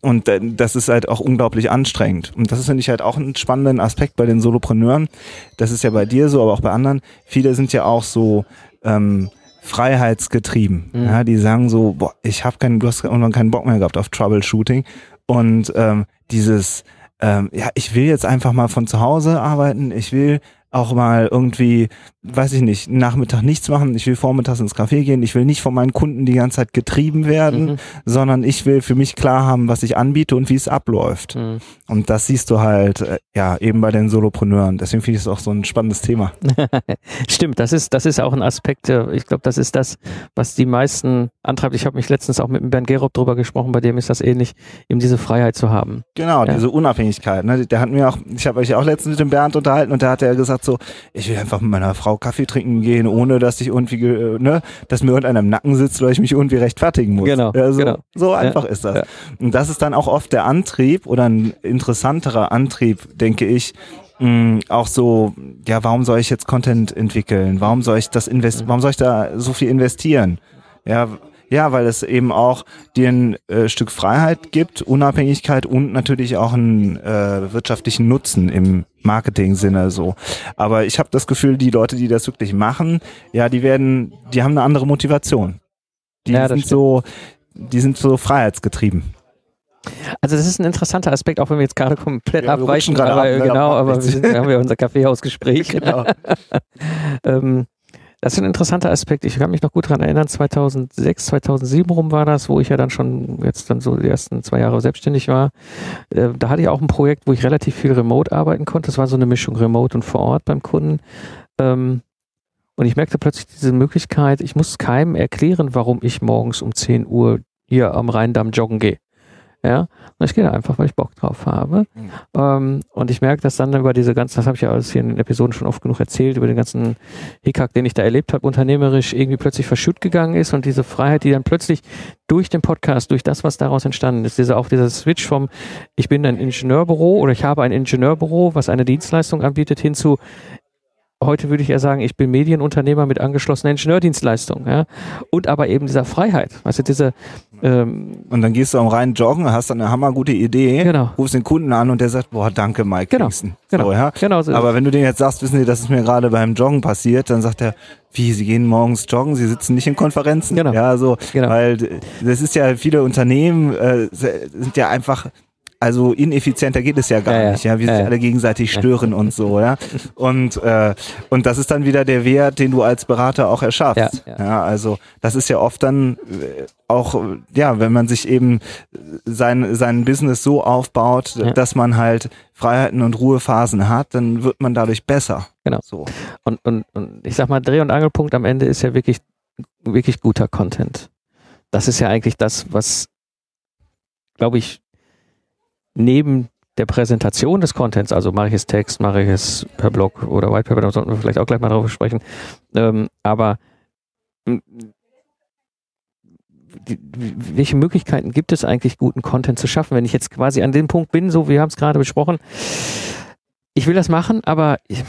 und äh, das ist halt auch unglaublich anstrengend. Und das ist, finde ich, halt auch einen spannenden Aspekt bei den Solopreneuren. Das ist ja bei dir so, aber auch bei anderen. Viele sind ja auch so ähm, freiheitsgetrieben. Mhm. Ja, die sagen so, boah, ich habe keinen, du hast irgendwann keinen Bock mehr gehabt auf Troubleshooting. Und ähm, dieses, ähm, ja, ich will jetzt einfach mal von zu Hause arbeiten, ich will auch mal irgendwie, weiß ich nicht, Nachmittag nichts machen, ich will vormittags ins Café gehen, ich will nicht von meinen Kunden die ganze Zeit getrieben werden, Mhm. sondern ich will für mich klar haben, was ich anbiete und wie es abläuft. Mhm. Und das siehst du halt, äh, ja, eben bei den Solopreneuren. Deswegen finde ich es auch so ein spannendes Thema. Stimmt, das ist, das ist auch ein Aspekt, äh, ich glaube, das ist das, was die meisten antreibt. Ich habe mich letztens auch mit dem Bernd Gerob drüber gesprochen, bei dem ist das ähnlich, eben diese Freiheit zu haben. Genau, Ja. diese Unabhängigkeit. Ne? Der hat mir auch, ich habe euch auch letztens mit dem Bernd unterhalten und da hat er gesagt so, ich will einfach mit meiner Frau Kaffee trinken gehen, ohne dass ich irgendwie, ge- ne, dass mir irgendeiner im Nacken sitzt oder ich mich irgendwie rechtfertigen muss. Genau, ja, so, genau. so einfach ist das. ja. Und das ist dann auch oft der Antrieb oder ein interessanterer Antrieb, denke ich, mh, auch so, ja, warum soll ich jetzt Content entwickeln? Warum soll ich das invest, warum soll ich da so viel investieren? Ja, ja, weil es eben auch dir ein äh, Stück Freiheit gibt, Unabhängigkeit und natürlich auch einen äh, wirtschaftlichen Nutzen im Marketing-Sinne so. Aber ich habe das Gefühl, die Leute, die das wirklich machen, ja, die werden, die haben eine andere Motivation. Die Ja, sind stimmt. so, die sind so freiheitsgetrieben. Also das ist ein interessanter Aspekt, auch wenn wir jetzt gerade komplett Ja, abweichen, aber, ab, genau, Aber aber wir, sind, wir haben ja unser Kaffeehausgespräch. Genau. ähm, das ist ein interessanter Aspekt. Ich kann mich noch gut daran erinnern, 2006, 2007 rum war das, wo ich ja dann schon jetzt dann so die ersten zwei Jahre selbstständig war. Äh, da hatte ich auch ein Projekt, wo ich relativ viel remote arbeiten konnte. Das war so eine Mischung remote und vor Ort beim Kunden. Ähm, und ich merkte plötzlich diese Möglichkeit, ich muss keinem erklären, warum ich morgens um 10 Uhr hier am Rheindamm joggen gehe. Ja, und ich gehe da einfach, weil ich Bock drauf habe. Mhm. Ähm, und ich merke, dass dann über diese ganzen, das habe ich ja alles hier in den Episoden schon oft genug erzählt, über den ganzen Hickhack, den ich da erlebt habe, unternehmerisch irgendwie plötzlich verschütt gegangen ist und diese Freiheit, die dann plötzlich durch den Podcast, durch das, was daraus entstanden ist, dieser, auch dieser Switch vom, ich bin ein Ingenieurbüro oder ich habe ein Ingenieurbüro, was eine Dienstleistung anbietet, hin zu, heute würde ich eher sagen, ich bin Medienunternehmer mit angeschlossener Ingenieurdienstleistung, ja. Und aber eben dieser Freiheit, weißt du, diese, ähm, Und dann gehst du am Rhein joggen, hast dann eine hammergute Idee, Genau. rufst den Kunden an und der sagt, boah, danke Mike Genau, Kingston. genau, So, ja? genau so Aber wenn du denen jetzt sagst, wissen Sie, das ist mir gerade beim Joggen passiert, dann sagt er, wie, Sie gehen morgens joggen, Sie sitzen nicht in Konferenzen. Genau. Ja, so, Genau. weil d- das ist ja, viele Unternehmen äh, sind ja einfach also ineffizienter geht es ja gar Ja, nicht, ja, wie Ja, sich alle gegenseitig stören und so, ja. Und äh, und das ist dann wieder der Wert, den du als Berater auch erschaffst. Ja, Ja, also das ist ja oft dann äh, auch ja, wenn man sich eben sein sein Business so aufbaut, dass man halt Freiheiten und Ruhephasen hat, dann wird man dadurch besser. Genau. So. Und, und, und ich sag mal, Dreh- und Angelpunkt am Ende ist ja wirklich, wirklich guter Content. Das ist ja eigentlich das, was, glaube ich, neben der Präsentation des Contents, also mache ich es Text, mache ich es per Blog oder White Paper, da sollten wir vielleicht auch gleich mal drauf sprechen. Ähm, aber m, die, welche Möglichkeiten gibt es eigentlich, guten Content zu schaffen? Wenn ich jetzt quasi an dem Punkt bin, so wir haben es gerade besprochen, ich will das machen, aber ich,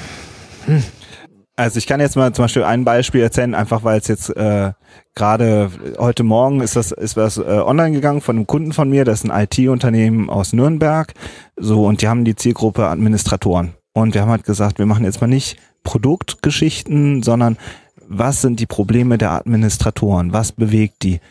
Also ich kann jetzt mal zum Beispiel ein Beispiel erzählen, einfach weil es jetzt äh, gerade heute Morgen ist das ist was äh, online gegangen von einem Kunden von mir, das ist ein IT-Unternehmen aus Nürnberg, so und die haben die Zielgruppe Administratoren. Und wir haben halt gesagt, wir machen jetzt mal nicht Produktgeschichten, sondern was sind die Probleme der Administratoren, was bewegt die?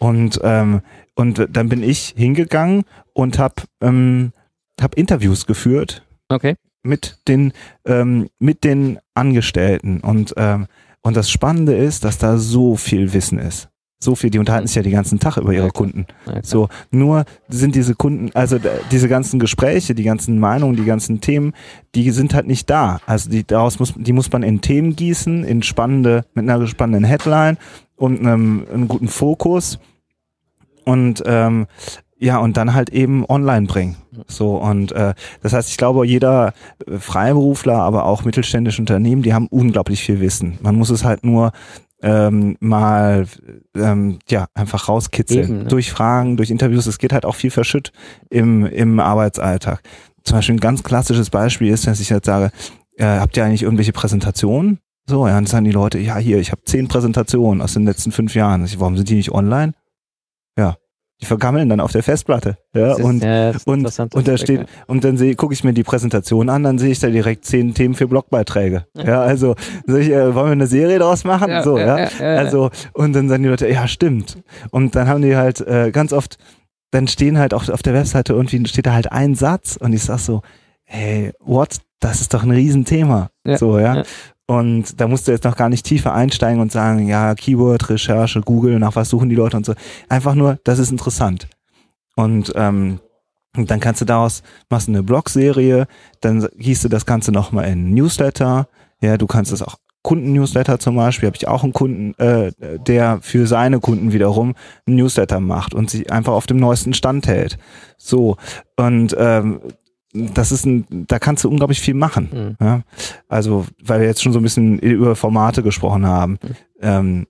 Und ähm, und dann bin ich hingegangen und habe ähm, hab Interviews geführt. Okay. Mit den ähm, mit den Angestellten und ähm, und das Spannende ist, dass da so viel Wissen ist. So viel, die unterhalten sich ja den ganzen Tag über ihre Ja. Kunden. Ja. So, nur sind diese Kunden, also diese ganzen Gespräche, die ganzen Meinungen, die ganzen Themen, die sind halt nicht da. Also die daraus muss, die muss man in Themen gießen, in spannende, mit einer spannenden Headline und einem, einem guten Fokus und ähm, ja und dann halt eben online bringen. So und äh, das heißt, ich glaube, jeder äh, Freiberufler, aber auch mittelständische Unternehmen, die haben unglaublich viel Wissen. Man muss es halt nur ähm, mal ähm, ja einfach rauskitzeln. Eben, ne? Durch Fragen, durch Interviews. Es geht halt auch viel verschütt im, im Arbeitsalltag. Zum Beispiel ein ganz klassisches Beispiel ist, dass ich jetzt sage, äh, habt ihr eigentlich irgendwelche Präsentationen? So, ja, dann sagen die Leute, ja, hier, ich habe zehn Präsentationen aus den letzten fünf Jahren. Ich, warum sind die nicht online? Ja, die vergammeln dann auf der Festplatte. Ja, ist, und, ja, und, und da steht, und dann sehe, gucke ich mir die Präsentation an, dann sehe ich da direkt zehn Themen für Blogbeiträge. Ja, ja also ich, äh, wollen wir eine Serie daraus machen? Ja, so, ja, ja. Also, und dann sagen die Leute, ja, stimmt. Und dann haben die halt äh, ganz oft, dann stehen halt auch auf der Webseite irgendwie steht da halt ein Satz und ich sag so, hey, what? Das ist doch ein Riesenthema. Ja, so, ja. Und da musst du jetzt noch gar nicht tiefer einsteigen und sagen, ja, Keyword, Recherche, Google, nach was suchen die Leute und so. Einfach nur, das ist interessant. Und ähm, dann kannst du daraus, machst eine Blog-Serie, dann gießt du das Ganze nochmal in Newsletter. Ja, du kannst das auch Kunden-Newsletter zum Beispiel, habe ich auch einen Kunden, äh, der für seine Kunden wiederum einen Newsletter macht und sich einfach auf dem neuesten Stand hält. So, und ähm, das ist ein, da kannst du unglaublich viel machen. Mhm. Ja? Also, weil wir jetzt schon so ein bisschen über Formate gesprochen haben. Mhm. Ähm,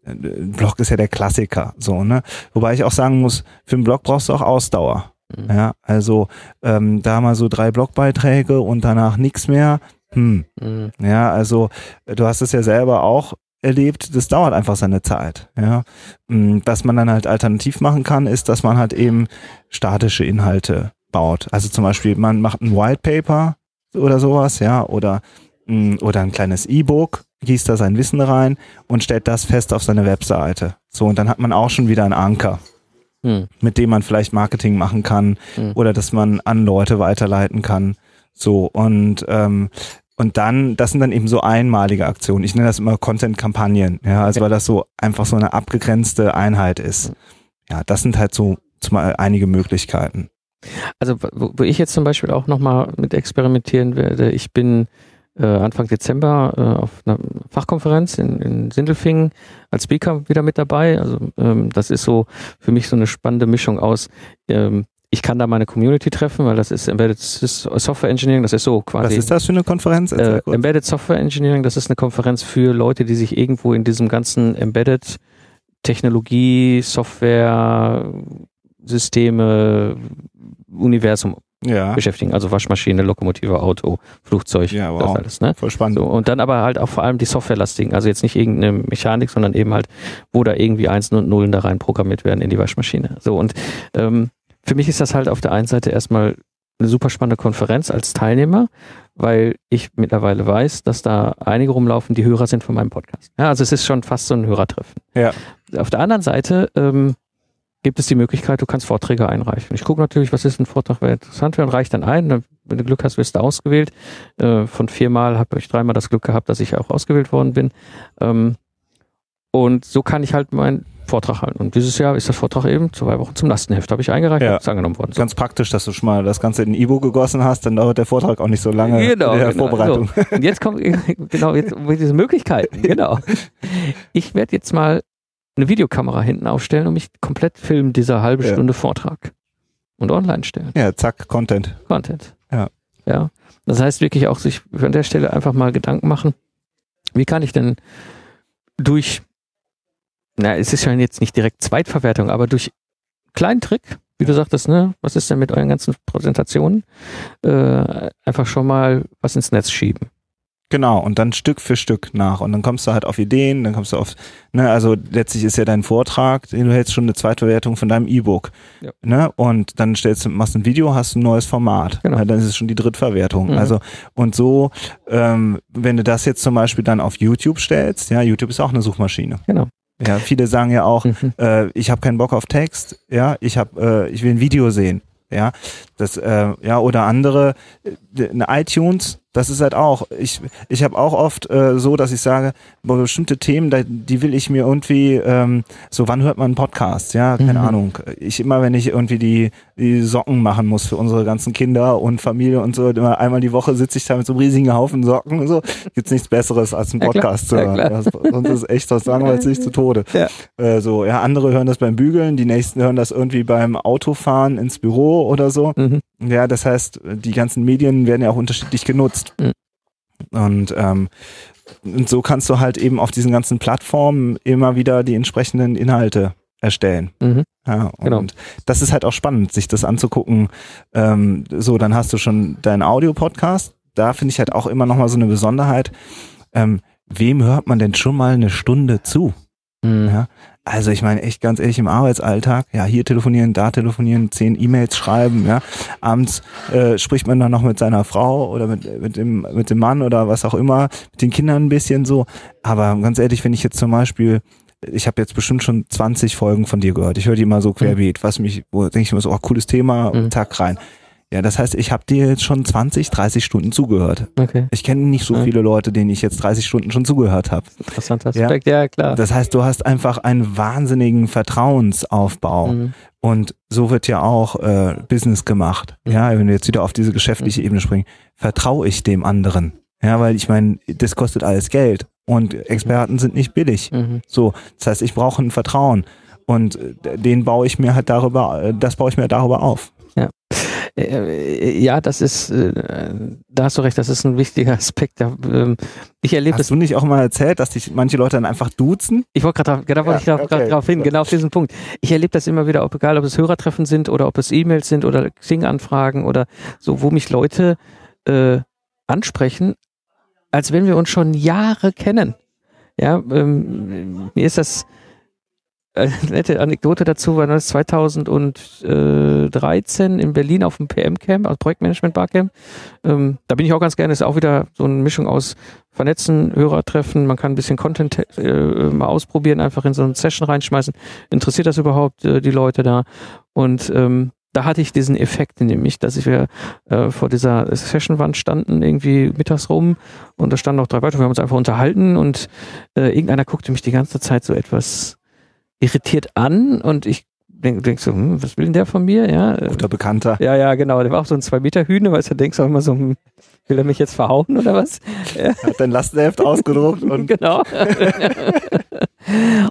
Blog ist ja der Klassiker, so, ne? Wobei ich auch sagen muss, für einen Blog brauchst du auch Ausdauer. Mhm. Ja, also ähm, da mal so drei Blogbeiträge und danach nichts mehr. Hm. Mhm. Ja, also du hast es ja selber auch erlebt, das dauert einfach seine Zeit. Ja, hm, was man dann halt alternativ machen kann, ist, dass man halt eben statische Inhalte baut. Also zum Beispiel, man macht ein White Paper oder sowas, ja, oder, mm, oder ein kleines E-Book, gießt da sein Wissen rein und stellt das fest auf seine Webseite. So, und dann hat man auch schon wieder einen Anker, hm. mit dem man vielleicht Marketing machen kann hm. oder dass man an Leute weiterleiten kann. So, und ähm, und dann, das sind dann eben so einmalige Aktionen. Ich nenne das immer Content-Kampagnen, ja, also weil das so einfach so eine abgegrenzte Einheit ist. Hm. Ja, das sind halt so zumal einige Möglichkeiten. Also wo, wo ich jetzt zum Beispiel auch nochmal mit experimentieren werde, ich bin äh, Anfang Dezember äh, auf einer Fachkonferenz in, in Sindelfingen als Speaker wieder mit dabei. Also ähm, das ist so für mich so eine spannende Mischung aus, ähm, ich kann da meine Community treffen, weil das ist Embedded Software Engineering, das ist so quasi. Was ist das für eine Konferenz? Äh, Embedded Software Engineering, das ist eine Konferenz für Leute, die sich irgendwo in diesem ganzen Embedded Technologie, Software, Systeme, Universum ja. beschäftigen. Also Waschmaschine, Lokomotive, Auto, Flugzeug, ja, wow. das alles. Ne? Voll spannend. So, und dann aber halt auch vor allem die Softwarelastigen. Also jetzt nicht irgendeine Mechanik, sondern eben halt, wo da irgendwie Einsen und Nullen da rein programmiert werden in die Waschmaschine. So und ähm, für mich ist das halt auf der einen Seite erstmal eine super spannende Konferenz als Teilnehmer, weil ich mittlerweile weiß, dass da einige rumlaufen, die Hörer sind von meinem Podcast. Ja, also es ist schon fast so ein Hörertreffen. Ja. Auf der anderen Seite ähm, gibt es die Möglichkeit, du kannst Vorträge einreichen. Ich gucke natürlich, was ist ein Vortrag, wer interessant wäre und reiche dann ein. Wenn du Glück hast, wirst du ausgewählt. Äh, von viermal habe ich dreimal das Glück gehabt, dass ich auch ausgewählt worden bin. Ähm, und so kann ich halt meinen Vortrag halten. Und dieses Jahr ist der Vortrag eben zwei Wochen zum Lastenheft, habe ich eingereicht, ja. ist angenommen worden. So. Ganz praktisch, dass du schon mal das Ganze in E-Book gegossen hast, dann dauert der Vortrag auch nicht so lange genau, in der genau. Vorbereitung. So. Und jetzt kommt, genau, jetzt diese Möglichkeiten, genau. Ich werde jetzt mal eine Videokamera hinten aufstellen und mich komplett filmen, dieser halbe ja. Stunde Vortrag. Und online stellen. Ja, zack, Content. Content. Ja. Ja. Das heißt wirklich auch sich an der Stelle einfach mal Gedanken machen, wie kann ich denn durch, na, es ist ja jetzt nicht direkt Zweitverwertung, aber durch kleinen Trick, wie du sagtest, ne, was ist denn mit euren ganzen Präsentationen, äh, einfach schon mal was ins Netz schieben. Genau, und dann Stück für Stück nach. Und dann kommst du halt auf Ideen, dann kommst du auf, ne, also letztlich ist ja dein Vortrag, den du hältst schon eine zweite Bewertung von deinem E-Book. Ja. Ne? Und dann stellst du, machst ein Video, hast ein neues Format. Genau. Ja, dann ist es schon die Drittverwertung. Mhm. Also, und so, ähm, wenn du das jetzt zum Beispiel dann auf YouTube stellst, ja, YouTube ist auch eine Suchmaschine. Genau. Ja, viele sagen ja auch, mhm. äh, ich habe keinen Bock auf Text, ja, ich habe, äh, ich will ein Video sehen, ja, das, äh, ja, oder andere, äh, eine iTunes, das ist halt auch, ich, ich habe auch oft äh, so, dass ich sage, bestimmte Themen, die will ich mir irgendwie, ähm, so wann hört man einen Podcast? Ja, keine mhm. Ahnung. Ich immer, wenn ich irgendwie die, die Socken machen muss für unsere ganzen Kinder und Familie und so, immer einmal die Woche sitze ich da mit so einem riesigen Haufen Socken und so, gibt's nichts Besseres als einen Podcast ja, zu hören. Ja, sonst ist echt, das jetzt nicht zu Tode. Ja. Äh, so, ja, andere hören das beim Bügeln, die nächsten hören das irgendwie beim Autofahren ins Büro oder so. Mhm. Ja, das heißt, die ganzen Medien werden ja auch unterschiedlich genutzt. Mhm. Und, ähm, und so kannst du halt eben auf diesen ganzen Plattformen immer wieder die entsprechenden Inhalte erstellen. Mhm. Ja, genau. und genau. das ist halt auch spannend, sich das anzugucken. Ähm, so, dann hast du schon deinen Audio-Podcast. Da finde ich halt auch immer nochmal so eine Besonderheit. Ähm, wem hört man denn schon mal eine Stunde zu? Mhm. Ja, also ich meine echt ganz ehrlich im Arbeitsalltag, ja hier telefonieren, da telefonieren, zehn E-Mails schreiben, ja abends äh, spricht man dann noch mit seiner Frau oder mit mit dem mit dem Mann oder was auch immer, mit den Kindern ein bisschen so. Aber ganz ehrlich, wenn ich jetzt zum Beispiel ich habe jetzt bestimmt schon 20 Folgen von dir gehört. Ich höre die immer so querbeet, was mich, wo denke ich immer so, oh, cooles Thema, mhm. Tag rein. Ja, das heißt, ich habe dir jetzt schon 20, 30 Stunden zugehört. Okay. Ich kenne nicht so ja. viele Leute, denen ich jetzt 30 Stunden schon zugehört habe. Interessanter Aspekt, ja? ja, klar. Das heißt, du hast einfach einen wahnsinnigen Vertrauensaufbau. Mhm. Und so wird ja auch äh, Business gemacht. Mhm. Ja, wenn wir jetzt wieder auf diese geschäftliche mhm. Ebene springen, vertraue ich dem anderen. Ja, weil ich meine, das kostet alles Geld und Experten sind nicht billig. Mhm. So, das heißt, ich brauche ein Vertrauen und äh, den baue ich mir halt darüber, äh, das baue ich mir darüber auf. Ja. Äh, ja, das ist, da hast du recht, das ist ein wichtiger Aspekt. Ähm, ich erlebe Hast du nicht auch mal erzählt, dass dich manche Leute dann einfach duzen? Ich wollte gerade, genau wollte ja, ich okay. drauf hin, genau auf diesen Punkt. Ich erlebe das immer wieder, ob egal, ob es Hörertreffen sind oder ob es E-Mails sind oder Xing-Anfragen oder so, wo mich Leute äh, ansprechen, als wenn wir uns schon Jahre kennen. Ja, ähm, mir ist das eine nette Anekdote dazu war das 2013 in Berlin auf dem PM-Camp, also Projektmanagement Barcamp. Ähm, da bin ich auch ganz gerne. Ist auch wieder so eine Mischung aus Vernetzen, Hörertreffen. Man kann ein bisschen Content äh, mal ausprobieren, einfach in so eine Session reinschmeißen. Interessiert das überhaupt äh, die Leute da? Und ähm, da hatte ich diesen Effekt nämlich, dass wir äh, vor dieser Sessionwand standen, irgendwie mittags rum und da standen noch drei weitere, wir haben uns einfach unterhalten und äh, irgendeiner guckte mich die ganze Zeit so etwas irritiert an und ich denk, denk so, hm, was will denn der von mir? Ja, Guter Bekannter. Ja, ja, genau. Der war auch so ein zwei Meter Hühner, weißt du, denkst auch immer so, hm, will er mich jetzt verhauen oder was? Ja. Hat dein Lastenheft ausgedruckt und. Genau.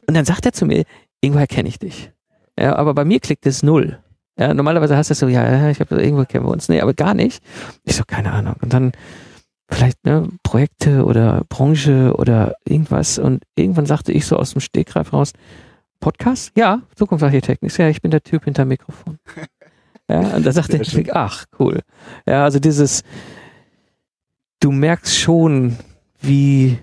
und dann sagt er zu mir, irgendwoher kenne ich dich. Ja, aber bei mir klickt es null. Ja, normalerweise hast du so, ja, ich habe irgendwo kennen wir uns. Nee, aber gar nicht. Ich so, keine Ahnung. Und dann vielleicht ne, Projekte oder Branche oder irgendwas. Und irgendwann sagte ich so aus dem Stegreif raus, Podcast? Ja, Zukunftsarchitekten. Ja, ich bin der Typ hinter Mikrofon. Ja, und da sagte ich, ach, cool. Ja, also dieses, du merkst schon, wie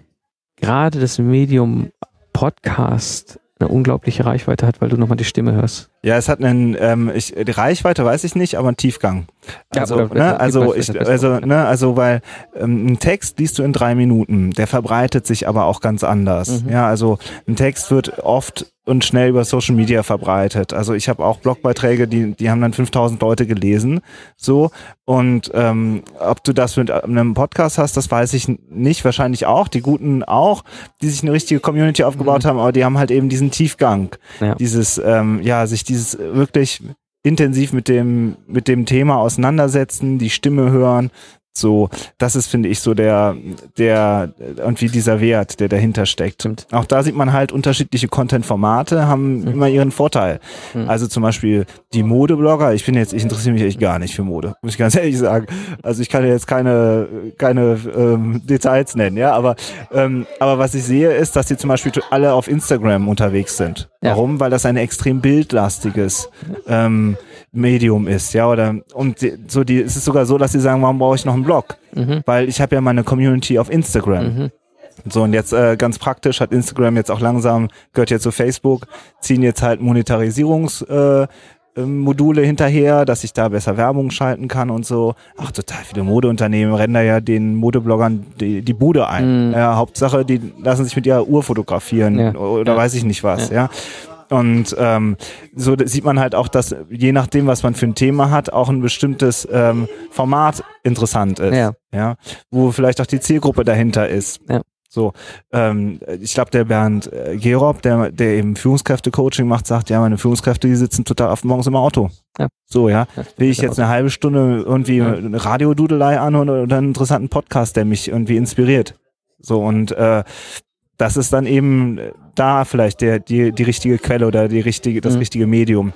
gerade das Medium Podcast eine unglaubliche Reichweite hat, weil du nochmal die Stimme hörst. Ja, es hat einen, ähm, ich, die Reichweite weiß ich nicht, aber einen Tiefgang. Also, ja, ne, also ich, also, ne, also weil ähm, ein Text liest du in drei Minuten, der verbreitet sich aber auch ganz anders. Mhm. Ja, also ein Text wird oft und schnell über Social Media verbreitet. Also ich habe auch Blogbeiträge, die die haben dann 5000 Leute gelesen, so und ähm, ob du das mit einem Podcast hast, das weiß ich nicht. Wahrscheinlich auch die guten auch, die sich eine richtige Community aufgebaut mhm. haben, aber die haben halt eben diesen Tiefgang, ja. dieses ähm, ja sich dieses wirklich intensiv mit dem mit dem Thema auseinandersetzen, die Stimme hören, so, das ist, finde ich, so der, der, irgendwie dieser Wert, der dahinter steckt. Stimmt. Auch da sieht man halt, unterschiedliche Content-Formate haben mhm. immer ihren Vorteil. Mhm. Also zum Beispiel die Modeblogger, ich bin jetzt, ich interessiere mich echt gar nicht für Mode, muss ich ganz ehrlich sagen. Also ich kann jetzt keine, keine ähm, Details nennen, ja, aber, ähm, aber was ich sehe, ist, dass die zum Beispiel alle auf Instagram unterwegs sind. Ja. Warum? Weil das ein extrem bildlastiges ähm, Medium ist, ja, oder und so die es ist sogar so, dass sie sagen, warum brauche ich noch einen Blog? Mhm. Weil ich habe ja meine Community auf Instagram. Mhm. So, und jetzt äh, ganz praktisch hat Instagram jetzt auch langsam, gehört jetzt zu Facebook, ziehen jetzt halt Monetarisierungsmodule äh, ähm, Module hinterher, dass ich da besser Werbung schalten kann und so. Ach, total viele Modeunternehmen rennen da ja den Modebloggern die, die Bude ein. Mhm. Ja, Hauptsache, die lassen sich mit ihrer Uhr fotografieren ja. oder ja. weiß ich nicht was, ja. ja. Und ähm, so sieht man halt auch, dass je nachdem, was man für ein Thema hat, auch ein bestimmtes ähm, Format interessant ist. Ja. ja. Wo vielleicht auch die Zielgruppe dahinter ist. Ja. So, ähm, ich glaube, der Bernd äh, Gerob, der, der eben Führungskräfte-Coaching macht, sagt, ja, meine Führungskräfte, die sitzen total auf morgens im Auto. Ja. So, ja. Will ich jetzt eine halbe Stunde irgendwie ja. eine Radiodudelei an oder, oder einen interessanten Podcast, der mich irgendwie inspiriert. So, und äh, das ist dann eben da vielleicht der, die, die richtige Quelle oder die richtige, das mhm. richtige Medium.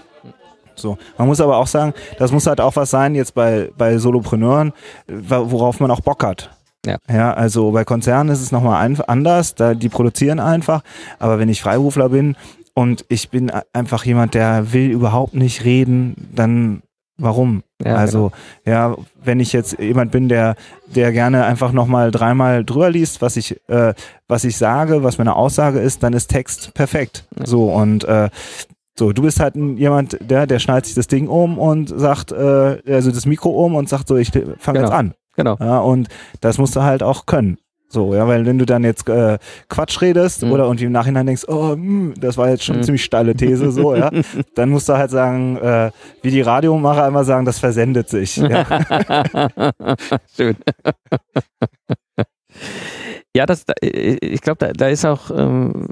So. Man muss aber auch sagen, das muss halt auch was sein, jetzt bei, bei Solopreneuren, worauf man auch Bock hat. Ja. ja, also bei Konzernen ist es nochmal anders, da, die produzieren einfach, aber wenn ich Freiberufler bin und ich bin einfach jemand, der will überhaupt nicht reden, dann warum? Ja, also genau. ja, wenn ich jetzt jemand bin, der der gerne einfach nochmal dreimal drüber liest, was ich äh, was ich sage, was meine Aussage ist, dann ist Text perfekt. Ja. So und äh, so, du bist halt jemand, der, der schneidet sich das Ding um und sagt, äh, also das Mikro um und sagt so, ich fange genau. jetzt an. Genau. Ja, und das musst du halt auch können. So, ja, weil wenn du dann jetzt äh, Quatsch redest mhm. oder irgendwie im Nachhinein denkst, oh, mh, hm, das war jetzt schon mhm. ziemlich steile These, so, ja, dann musst du halt sagen, äh, wie die Radiomacher immer sagen, das versendet sich. Ja. Schön. ja, das, ich glaube, da, da ist auch, ähm,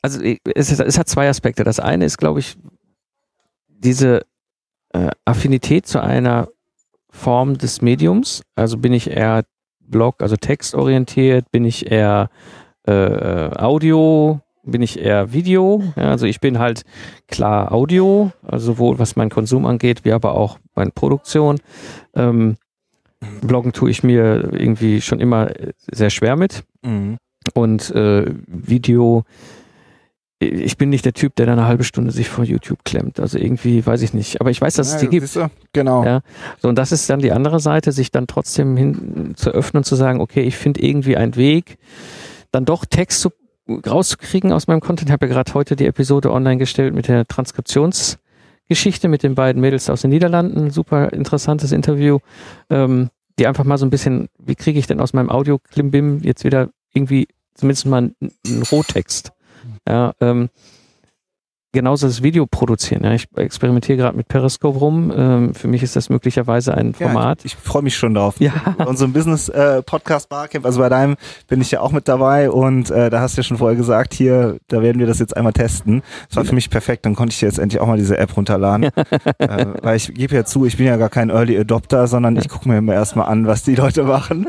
also es, es hat zwei Aspekte. Das eine ist, glaube ich, diese äh, Affinität zu einer Form des Mediums. Also bin ich eher Blog, also textorientiert, bin ich eher äh, Audio, bin ich eher Video. Ja, also ich bin halt klar Audio, also sowohl was meinen Konsum angeht, wie aber auch meine Produktion. Ähm, Bloggen tue ich mir irgendwie schon immer sehr schwer mit. Mhm. Und äh, Video ich bin nicht der Typ, der dann eine halbe Stunde sich vor YouTube klemmt. Also irgendwie weiß ich nicht. Aber ich weiß, dass ja, es die gibt. Du? Genau. Ja. So, und das ist dann die andere Seite, sich dann trotzdem hin zu öffnen und zu sagen, okay, ich finde irgendwie einen Weg, dann doch Text zu, rauszukriegen aus meinem Content. Ich habe ja gerade heute die Episode online gestellt mit der Transkriptionsgeschichte mit den beiden Mädels aus den Niederlanden. Super interessantes Interview. Ähm, die einfach mal so ein bisschen, wie kriege ich denn aus meinem Audio-Klimbim jetzt wieder irgendwie zumindest mal einen Rohtext ja, ähm, genauso das Video produzieren. Ja. Ich experimentiere gerade mit Periscope rum. Ähm, für mich ist das möglicherweise ein Format. Ja, ich, ich freue mich schon drauf. Ja. Unserem Business äh, Podcast Barcamp, also bei deinem bin ich ja auch mit dabei und äh, da hast du ja schon vorher gesagt, hier, da werden wir das jetzt einmal testen. Das war für mich perfekt, dann konnte ich jetzt endlich auch mal diese App runterladen. äh, weil ich gebe ja zu, ich bin ja gar kein Early Adopter, sondern ich gucke mir immer erstmal an, was die Leute machen.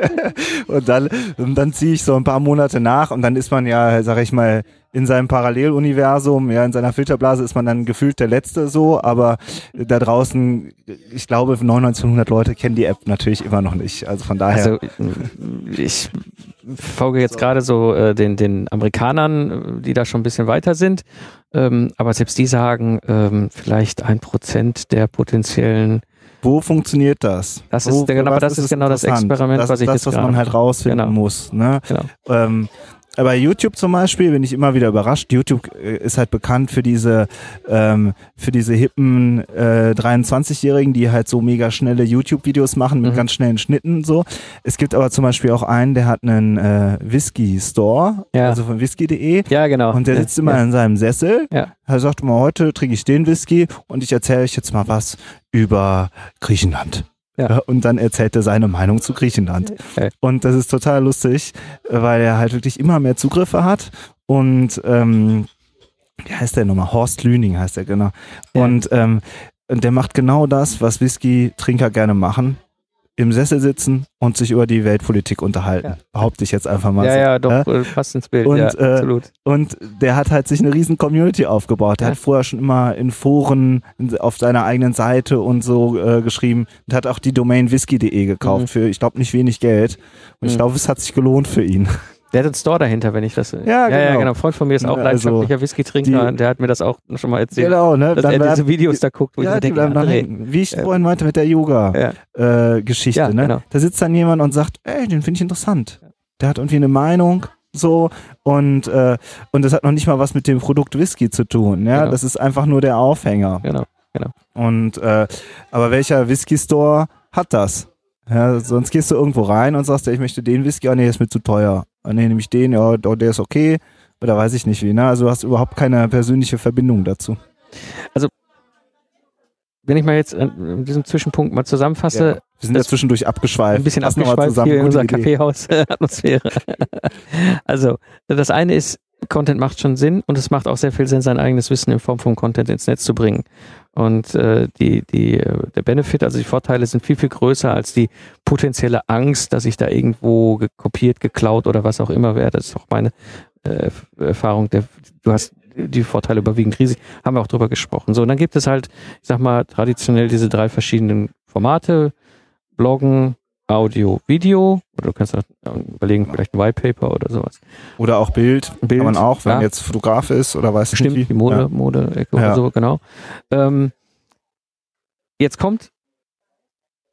und dann, und dann ziehe ich so ein paar Monate nach und dann ist man ja, sag ich mal, in seinem Paralleluniversum, ja, in seiner Filterblase ist man dann gefühlt der Letzte so, aber da draußen, ich glaube, 9900 Leute kennen die App natürlich immer noch nicht. Also von daher. Also ich folge jetzt so. gerade so äh, den, den Amerikanern, die da schon ein bisschen weiter sind, ähm, aber selbst die sagen, ähm, vielleicht ein Prozent der potenziellen wo funktioniert das? Das ist, genau, aber das ist, genau das Experiment, das was ich das, jetzt was man halt rausfinden genau. muss. Ne? Genau. Ähm, bei YouTube zum Beispiel bin ich immer wieder überrascht. YouTube äh, ist halt bekannt für diese ähm, für diese hippen äh, 23-Jährigen, die halt so mega schnelle YouTube-Videos machen mit mhm. ganz schnellen Schnitten so. Es gibt aber zum Beispiel auch einen, der hat einen äh, Whisky-Store, ja. also von whisky.de. Ja, genau. Und der sitzt immer ja. in seinem Sessel. Ja. Er sagt immer, heute trinke ich den Whisky und ich erzähle euch jetzt mal was über Griechenland. Ja. Und dann erzählt er seine Meinung zu Griechenland. Okay. Und das ist total lustig, weil er halt wirklich immer mehr Zugriffe hat. Und ähm, wie heißt der nochmal? Horst Lüning heißt er, genau. Ja. Und ähm, der macht genau das, was Whisky-Trinker gerne machen im Sessel sitzen und sich über die Weltpolitik unterhalten. Ja. Behaupte ich jetzt einfach mal. Ja, so. ja, doch, ja? Äh, passt ins Bild. Und, ja, äh, absolut. und der hat halt sich eine riesen Community aufgebaut. Der ja. hat vorher schon immer in Foren auf seiner eigenen Seite und so äh, geschrieben und hat auch die Domain whisky.de gekauft mhm. für, ich glaube, nicht wenig Geld. Und mhm. ich glaube, es hat sich gelohnt für ihn. Der hat einen Store dahinter, wenn ich das. Ja, ja, genau. ja genau. Ein Freund von mir ist auch also, leidenschaftlicher Whisky-Trinker. Der hat mir das auch schon mal erzählt. Genau, ne? Dass dann er diese Videos da guckt, wo ja, ich denke, André, wie ich äh, vorhin meinte mit der Yoga-Geschichte, ja. äh, ne? Genau. Da sitzt dann jemand und sagt, ey, den finde ich interessant. Der hat irgendwie eine Meinung, so und äh, und das hat noch nicht mal was mit dem Produkt Whisky zu tun. Ja, genau. das ist einfach nur der Aufhänger. Genau, genau. Und äh, aber welcher Whisky Store hat das? Ja, sonst gehst du irgendwo rein und sagst, ja, ich möchte den Whisky, oh nee, ist mir zu teuer. Oh nee, nehme ich den, ja, der ist okay. Oder weiß ich nicht wie. Ne? Also du hast überhaupt keine persönliche Verbindung dazu. Also wenn ich mal jetzt in diesem Zwischenpunkt mal zusammenfasse. Ja, wir sind ja zwischendurch abgeschweift. Ein bisschen abgeschweift hier in unserer Kaffeehaus-Atmosphäre. also, das eine ist, Content macht schon Sinn und es macht auch sehr viel Sinn, sein eigenes Wissen in Form von Content ins Netz zu bringen. Und äh, die, die, äh, der Benefit, also die Vorteile sind viel, viel größer als die potenzielle Angst, dass ich da irgendwo kopiert, geklaut oder was auch immer werde. Das ist auch meine äh, Erfahrung. Der, du hast die Vorteile überwiegend riesig, haben wir auch drüber gesprochen. So, und dann gibt es halt, ich sag mal, traditionell diese drei verschiedenen Formate, Bloggen, Audio, Video oder du kannst auch überlegen, vielleicht ein White Paper oder sowas. Oder auch Bild, Bild kann man auch, wenn ja. man jetzt Fotograf ist oder weiß Stimmt, nicht wie. die Mode, ja. Mode oder ja. so, genau. Ähm, jetzt kommt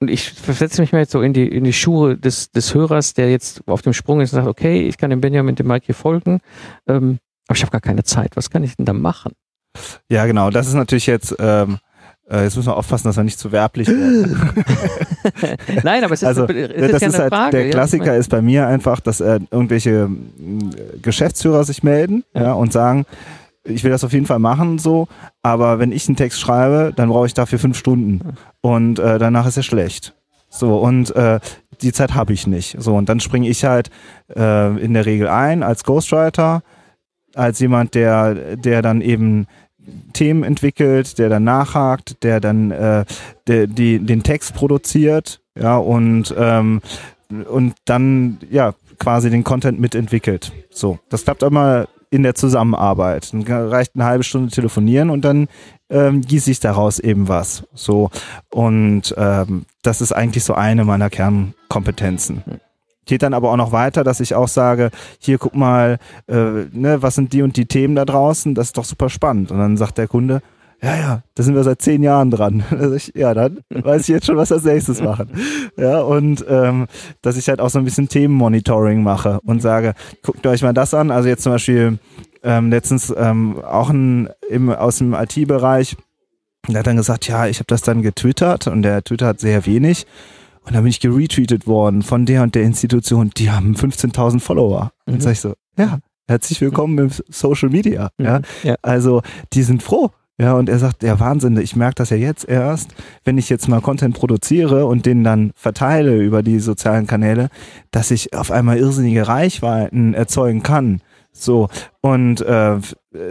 und ich versetze mich mal jetzt so in die, in die Schuhe des, des Hörers, der jetzt auf dem Sprung ist und sagt, okay, ich kann dem Benjamin, dem Mike hier folgen, ähm, aber ich habe gar keine Zeit. Was kann ich denn da machen? Ja, genau. Das ist natürlich jetzt, ähm, äh, jetzt müssen wir aufpassen, dass wir nicht zu werblich werden. Nein, aber es ist, also, eine, es das ist, ja eine halt, Frage. Der Klassiker ja, ist bei mir einfach, dass äh, irgendwelche Geschäftsführer sich melden ja. und sagen, ich will das auf jeden Fall machen, so, aber wenn ich einen Text schreibe, dann brauche ich dafür fünf Stunden und äh, danach ist er schlecht. So, und äh, die Zeit habe ich nicht. So, und dann springe ich halt äh, in der Regel ein als Ghostwriter, als jemand, der, der dann eben Themen entwickelt, der dann nachhakt, der dann äh, der, die, den Text produziert, ja, und, ähm, und dann ja quasi den Content mitentwickelt. So, das klappt immer in der Zusammenarbeit. Dann reicht eine halbe Stunde telefonieren und dann ähm, gieße sich daraus eben was. So und ähm, das ist eigentlich so eine meiner Kernkompetenzen. Geht dann aber auch noch weiter, dass ich auch sage, hier guck mal, äh, ne, was sind die und die Themen da draußen? Das ist doch super spannend. Und dann sagt der Kunde, ja, ja, da sind wir seit zehn Jahren dran. Ja, dann weiß ich jetzt schon, was als nächstes machen. Ja, und ähm, dass ich halt auch so ein bisschen Themenmonitoring mache und sage, guckt euch mal das an. Also jetzt zum Beispiel ähm, letztens ähm, auch ein, im, aus dem IT-Bereich, der hat dann gesagt, ja, ich habe das dann getwittert und der twittert sehr wenig. Und dann bin ich geretweetet worden von der und der Institution, die haben 15.000 Follower. Mhm. Und sag ich so, ja, herzlich willkommen im Social Media. Mhm. Ja? ja. Also die sind froh. Ja, und er sagt, ja, Wahnsinn, ich merke das ja jetzt erst, wenn ich jetzt mal Content produziere und den dann verteile über die sozialen Kanäle, dass ich auf einmal irrsinnige Reichweiten erzeugen kann. So, und äh,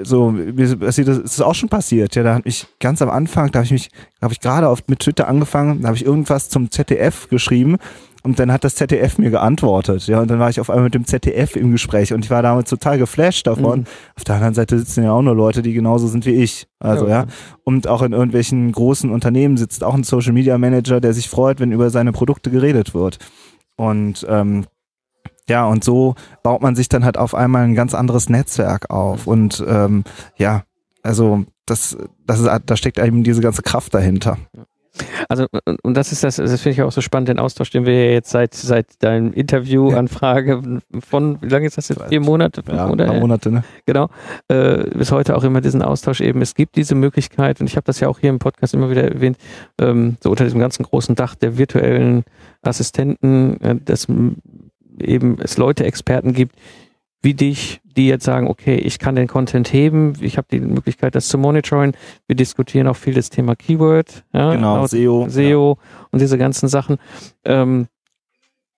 so, das ist auch schon passiert. Ja, da hat mich ganz am Anfang, da habe ich mich, habe ich gerade auf mit Twitter angefangen, da habe ich irgendwas zum ZDF geschrieben und dann hat das ZDF mir geantwortet. Ja, und dann war ich auf einmal mit dem ZDF im Gespräch und ich war damit total geflasht davon. Mhm. Auf der anderen Seite sitzen ja auch nur Leute, die genauso sind wie ich. Also ja, ja. Und auch in irgendwelchen großen Unternehmen sitzt auch ein Social Media Manager, der sich freut, wenn über seine Produkte geredet wird. Und ähm, ja, und so baut man sich dann halt auf einmal ein ganz anderes Netzwerk auf. Und ähm, ja, also das, das ist, da steckt eben diese ganze Kraft dahinter. Also, und das ist das, das finde ich auch so spannend, den Austausch, den wir jetzt seit, seit deinem Interviewanfrage von, wie lange ist das jetzt? Vier Monate? Ja, ein paar Monate, ne? Genau. Äh, bis heute auch immer diesen Austausch eben. Es gibt diese Möglichkeit, und ich habe das ja auch hier im Podcast immer wieder erwähnt, ähm, so unter diesem ganzen großen Dach der virtuellen Assistenten, äh, dass eben es Leute, Experten gibt, wie dich, die jetzt sagen, okay, ich kann den Content heben, ich habe die Möglichkeit, das zu monitoren. Wir diskutieren auch viel das Thema Keyword, ja, genau, SEO, SEO ja. und diese ganzen Sachen. Ähm,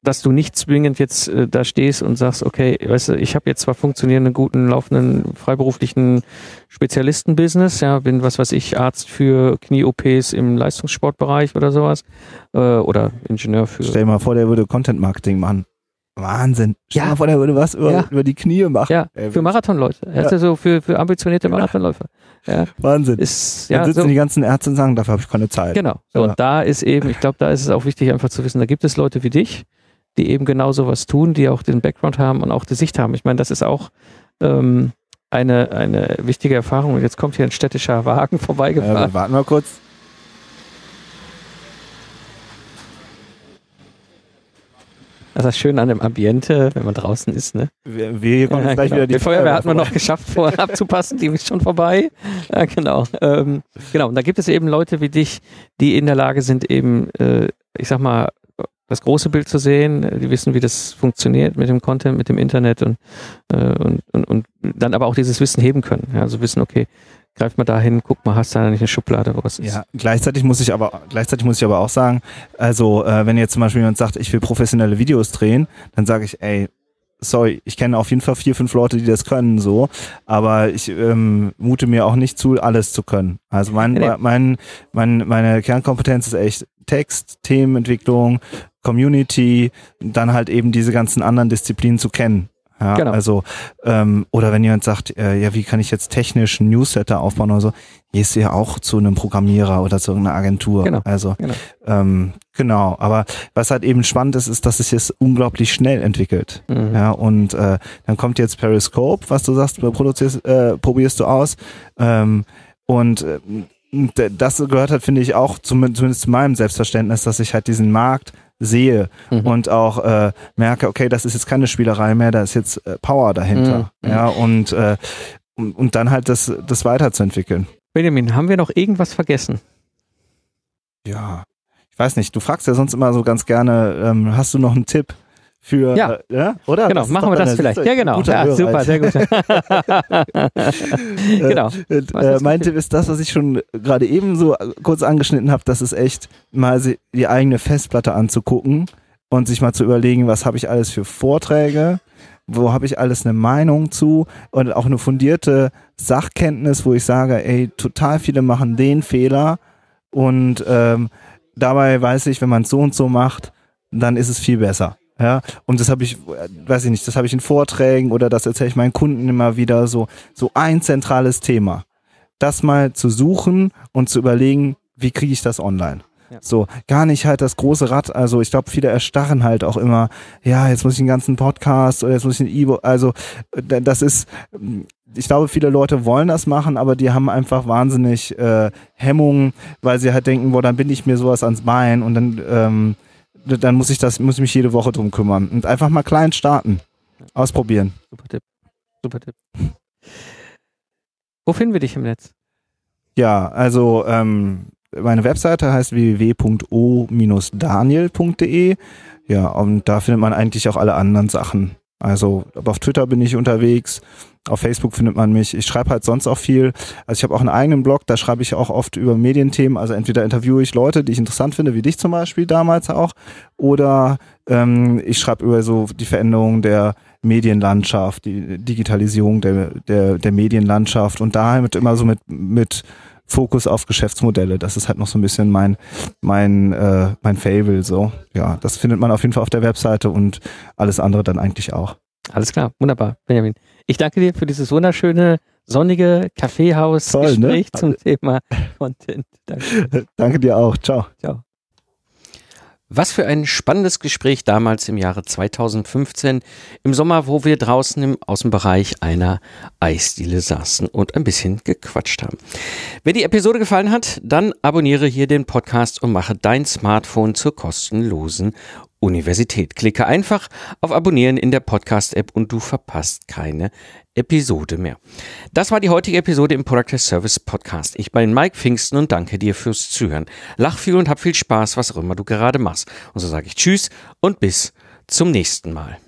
dass du nicht zwingend jetzt äh, da stehst und sagst, okay, weißt du, ich habe jetzt zwar funktionierenden, guten, laufenden, freiberuflichen Spezialisten-Business, ja, bin, was weiß ich, Arzt für Knie-OPs im Leistungssportbereich oder sowas, äh, oder Ingenieur für... Stell dir mal vor, der würde Content-Marketing machen. Wahnsinn. Stell ja. vor, der würde was über, ja. über die Knie machen. Ja, Ey, für Marathonleute. Ja. Also so für, für ambitionierte Marathonläufer. Ja. Wahnsinn. Ist, ja, Dann sitzen so. die ganzen Ärzte und sagen, dafür habe ich keine Zeit. Genau. So, Und da ist eben, ich glaube, da ist es auch wichtig, einfach zu wissen, da gibt es Leute wie dich, die eben genau sowas tun, die auch den Background haben und auch die Sicht haben. Ich meine, das ist auch ähm, eine, eine wichtige Erfahrung. Und jetzt kommt hier ein städtischer Wagen vorbeigefahren. Warten wir kurz. Das ist das Schöne an dem Ambiente, wenn man draußen ist, ne? Wir, wir kommen ja, gleich genau. wieder die, die Feuerwehr hat man noch geschafft, vorher abzupassen, die ist schon vorbei. Ja, genau. Ähm, genau. Und da gibt es eben Leute wie dich, die in der Lage sind, eben, äh, ich sag mal, das große Bild zu sehen, die wissen, wie das funktioniert mit dem Content, mit dem Internet und, äh, und, und, und dann aber auch dieses Wissen heben können. Ja, also wissen, okay, greif mal dahin, guck mal, hast du da nicht eine Schublade, wo es ist. Ja, gleichzeitig muss ich aber, gleichzeitig muss ich aber auch sagen, also äh, wenn jetzt zum Beispiel jemand sagt, ich will professionelle Videos drehen, dann sage ich, ey, sorry, ich kenne auf jeden Fall vier, fünf Leute, die das können, so, aber ich ähm, mute mir auch nicht zu, alles zu können. Also mein, nee. mein, mein, meine Kernkompetenz ist echt Text, Themenentwicklung, Community, dann halt eben diese ganzen anderen Disziplinen zu kennen. Ja, genau. Also, ähm, oder wenn jemand sagt, äh, ja, wie kann ich jetzt technisch ein Newsletter aufbauen oder so, gehst du ja auch zu einem Programmierer oder zu irgendeiner Agentur. Genau. Also, genau. Ähm, genau. Aber was halt eben spannend ist, ist, dass sich das unglaublich schnell entwickelt. Mhm. Ja, und äh, dann kommt jetzt Periscope, was du sagst, produzierst, äh, probierst du aus. Ähm, und äh, das gehört halt, finde ich, auch zumindest zu meinem Selbstverständnis, dass ich halt diesen Markt sehe mhm. und auch äh, merke, okay, das ist jetzt keine Spielerei mehr, da ist jetzt äh, Power dahinter. Mhm. Ja, und, äh, und, und dann halt das, das weiterzuentwickeln. Benjamin, haben wir noch irgendwas vergessen? Ja, ich weiß nicht, du fragst ja sonst immer so ganz gerne, ähm, hast du noch einen Tipp? Für, ja, äh, ja oder? Genau, machen wir das vielleicht. Ja, genau. Ja, super, sehr gut. genau. Äh, äh, mein Tipp ist das, was ich schon gerade eben so kurz angeschnitten habe, das ist echt mal die eigene Festplatte anzugucken und sich mal zu überlegen, was habe ich alles für Vorträge, wo habe ich alles eine Meinung zu und auch eine fundierte Sachkenntnis, wo ich sage, ey, total viele machen den Fehler und ähm, dabei weiß ich, wenn man es so und so macht, dann ist es viel besser. Ja, und das habe ich, weiß ich nicht, das habe ich in Vorträgen oder das erzähle ich meinen Kunden immer wieder so, so ein zentrales Thema. Das mal zu suchen und zu überlegen, wie kriege ich das online? Ja. So, gar nicht halt das große Rad. Also ich glaube, viele erstarren halt auch immer, ja, jetzt muss ich einen ganzen Podcast oder jetzt muss ich ein E-Book. Also das ist, ich glaube, viele Leute wollen das machen, aber die haben einfach wahnsinnig äh, Hemmungen, weil sie halt denken, boah, dann bin ich mir sowas ans Bein und dann ähm, dann muss ich das, muss ich mich jede Woche drum kümmern. Und einfach mal klein starten. Ausprobieren. Super Tipp. Super Tipp. Wo finden wir dich im Netz? Ja, also ähm, meine Webseite heißt www.o-daniel.de. Ja, und da findet man eigentlich auch alle anderen Sachen. Also auf Twitter bin ich unterwegs, auf Facebook findet man mich. Ich schreibe halt sonst auch viel. Also ich habe auch einen eigenen Blog, da schreibe ich auch oft über Medienthemen. Also entweder interviewe ich Leute, die ich interessant finde, wie dich zum Beispiel damals auch, oder ähm, ich schreibe über so die Veränderung der Medienlandschaft, die Digitalisierung der, der, der Medienlandschaft und damit immer so mit, mit Fokus auf Geschäftsmodelle. Das ist halt noch so ein bisschen mein, mein, äh, mein Fable. So. Ja, das findet man auf jeden Fall auf der Webseite und alles andere dann eigentlich auch. Alles klar, wunderbar, Benjamin. Ich danke dir für dieses wunderschöne, sonnige Kaffeehaus-Gespräch ne? zum Thema Content. Danke. danke dir auch. Ciao. Ciao. Was für ein spannendes Gespräch damals im Jahre 2015, im Sommer, wo wir draußen im Außenbereich einer Eisdiele saßen und ein bisschen gequatscht haben. Wenn die Episode gefallen hat, dann abonniere hier den Podcast und mache dein Smartphone zur kostenlosen Universität. Klicke einfach auf Abonnieren in der Podcast-App und du verpasst keine Episode mehr. Das war die heutige Episode im Product Service Podcast. Ich bin Mike Pfingsten und danke dir fürs Zuhören. Lach viel und hab viel Spaß, was auch immer du gerade machst. Und so sage ich Tschüss und bis zum nächsten Mal.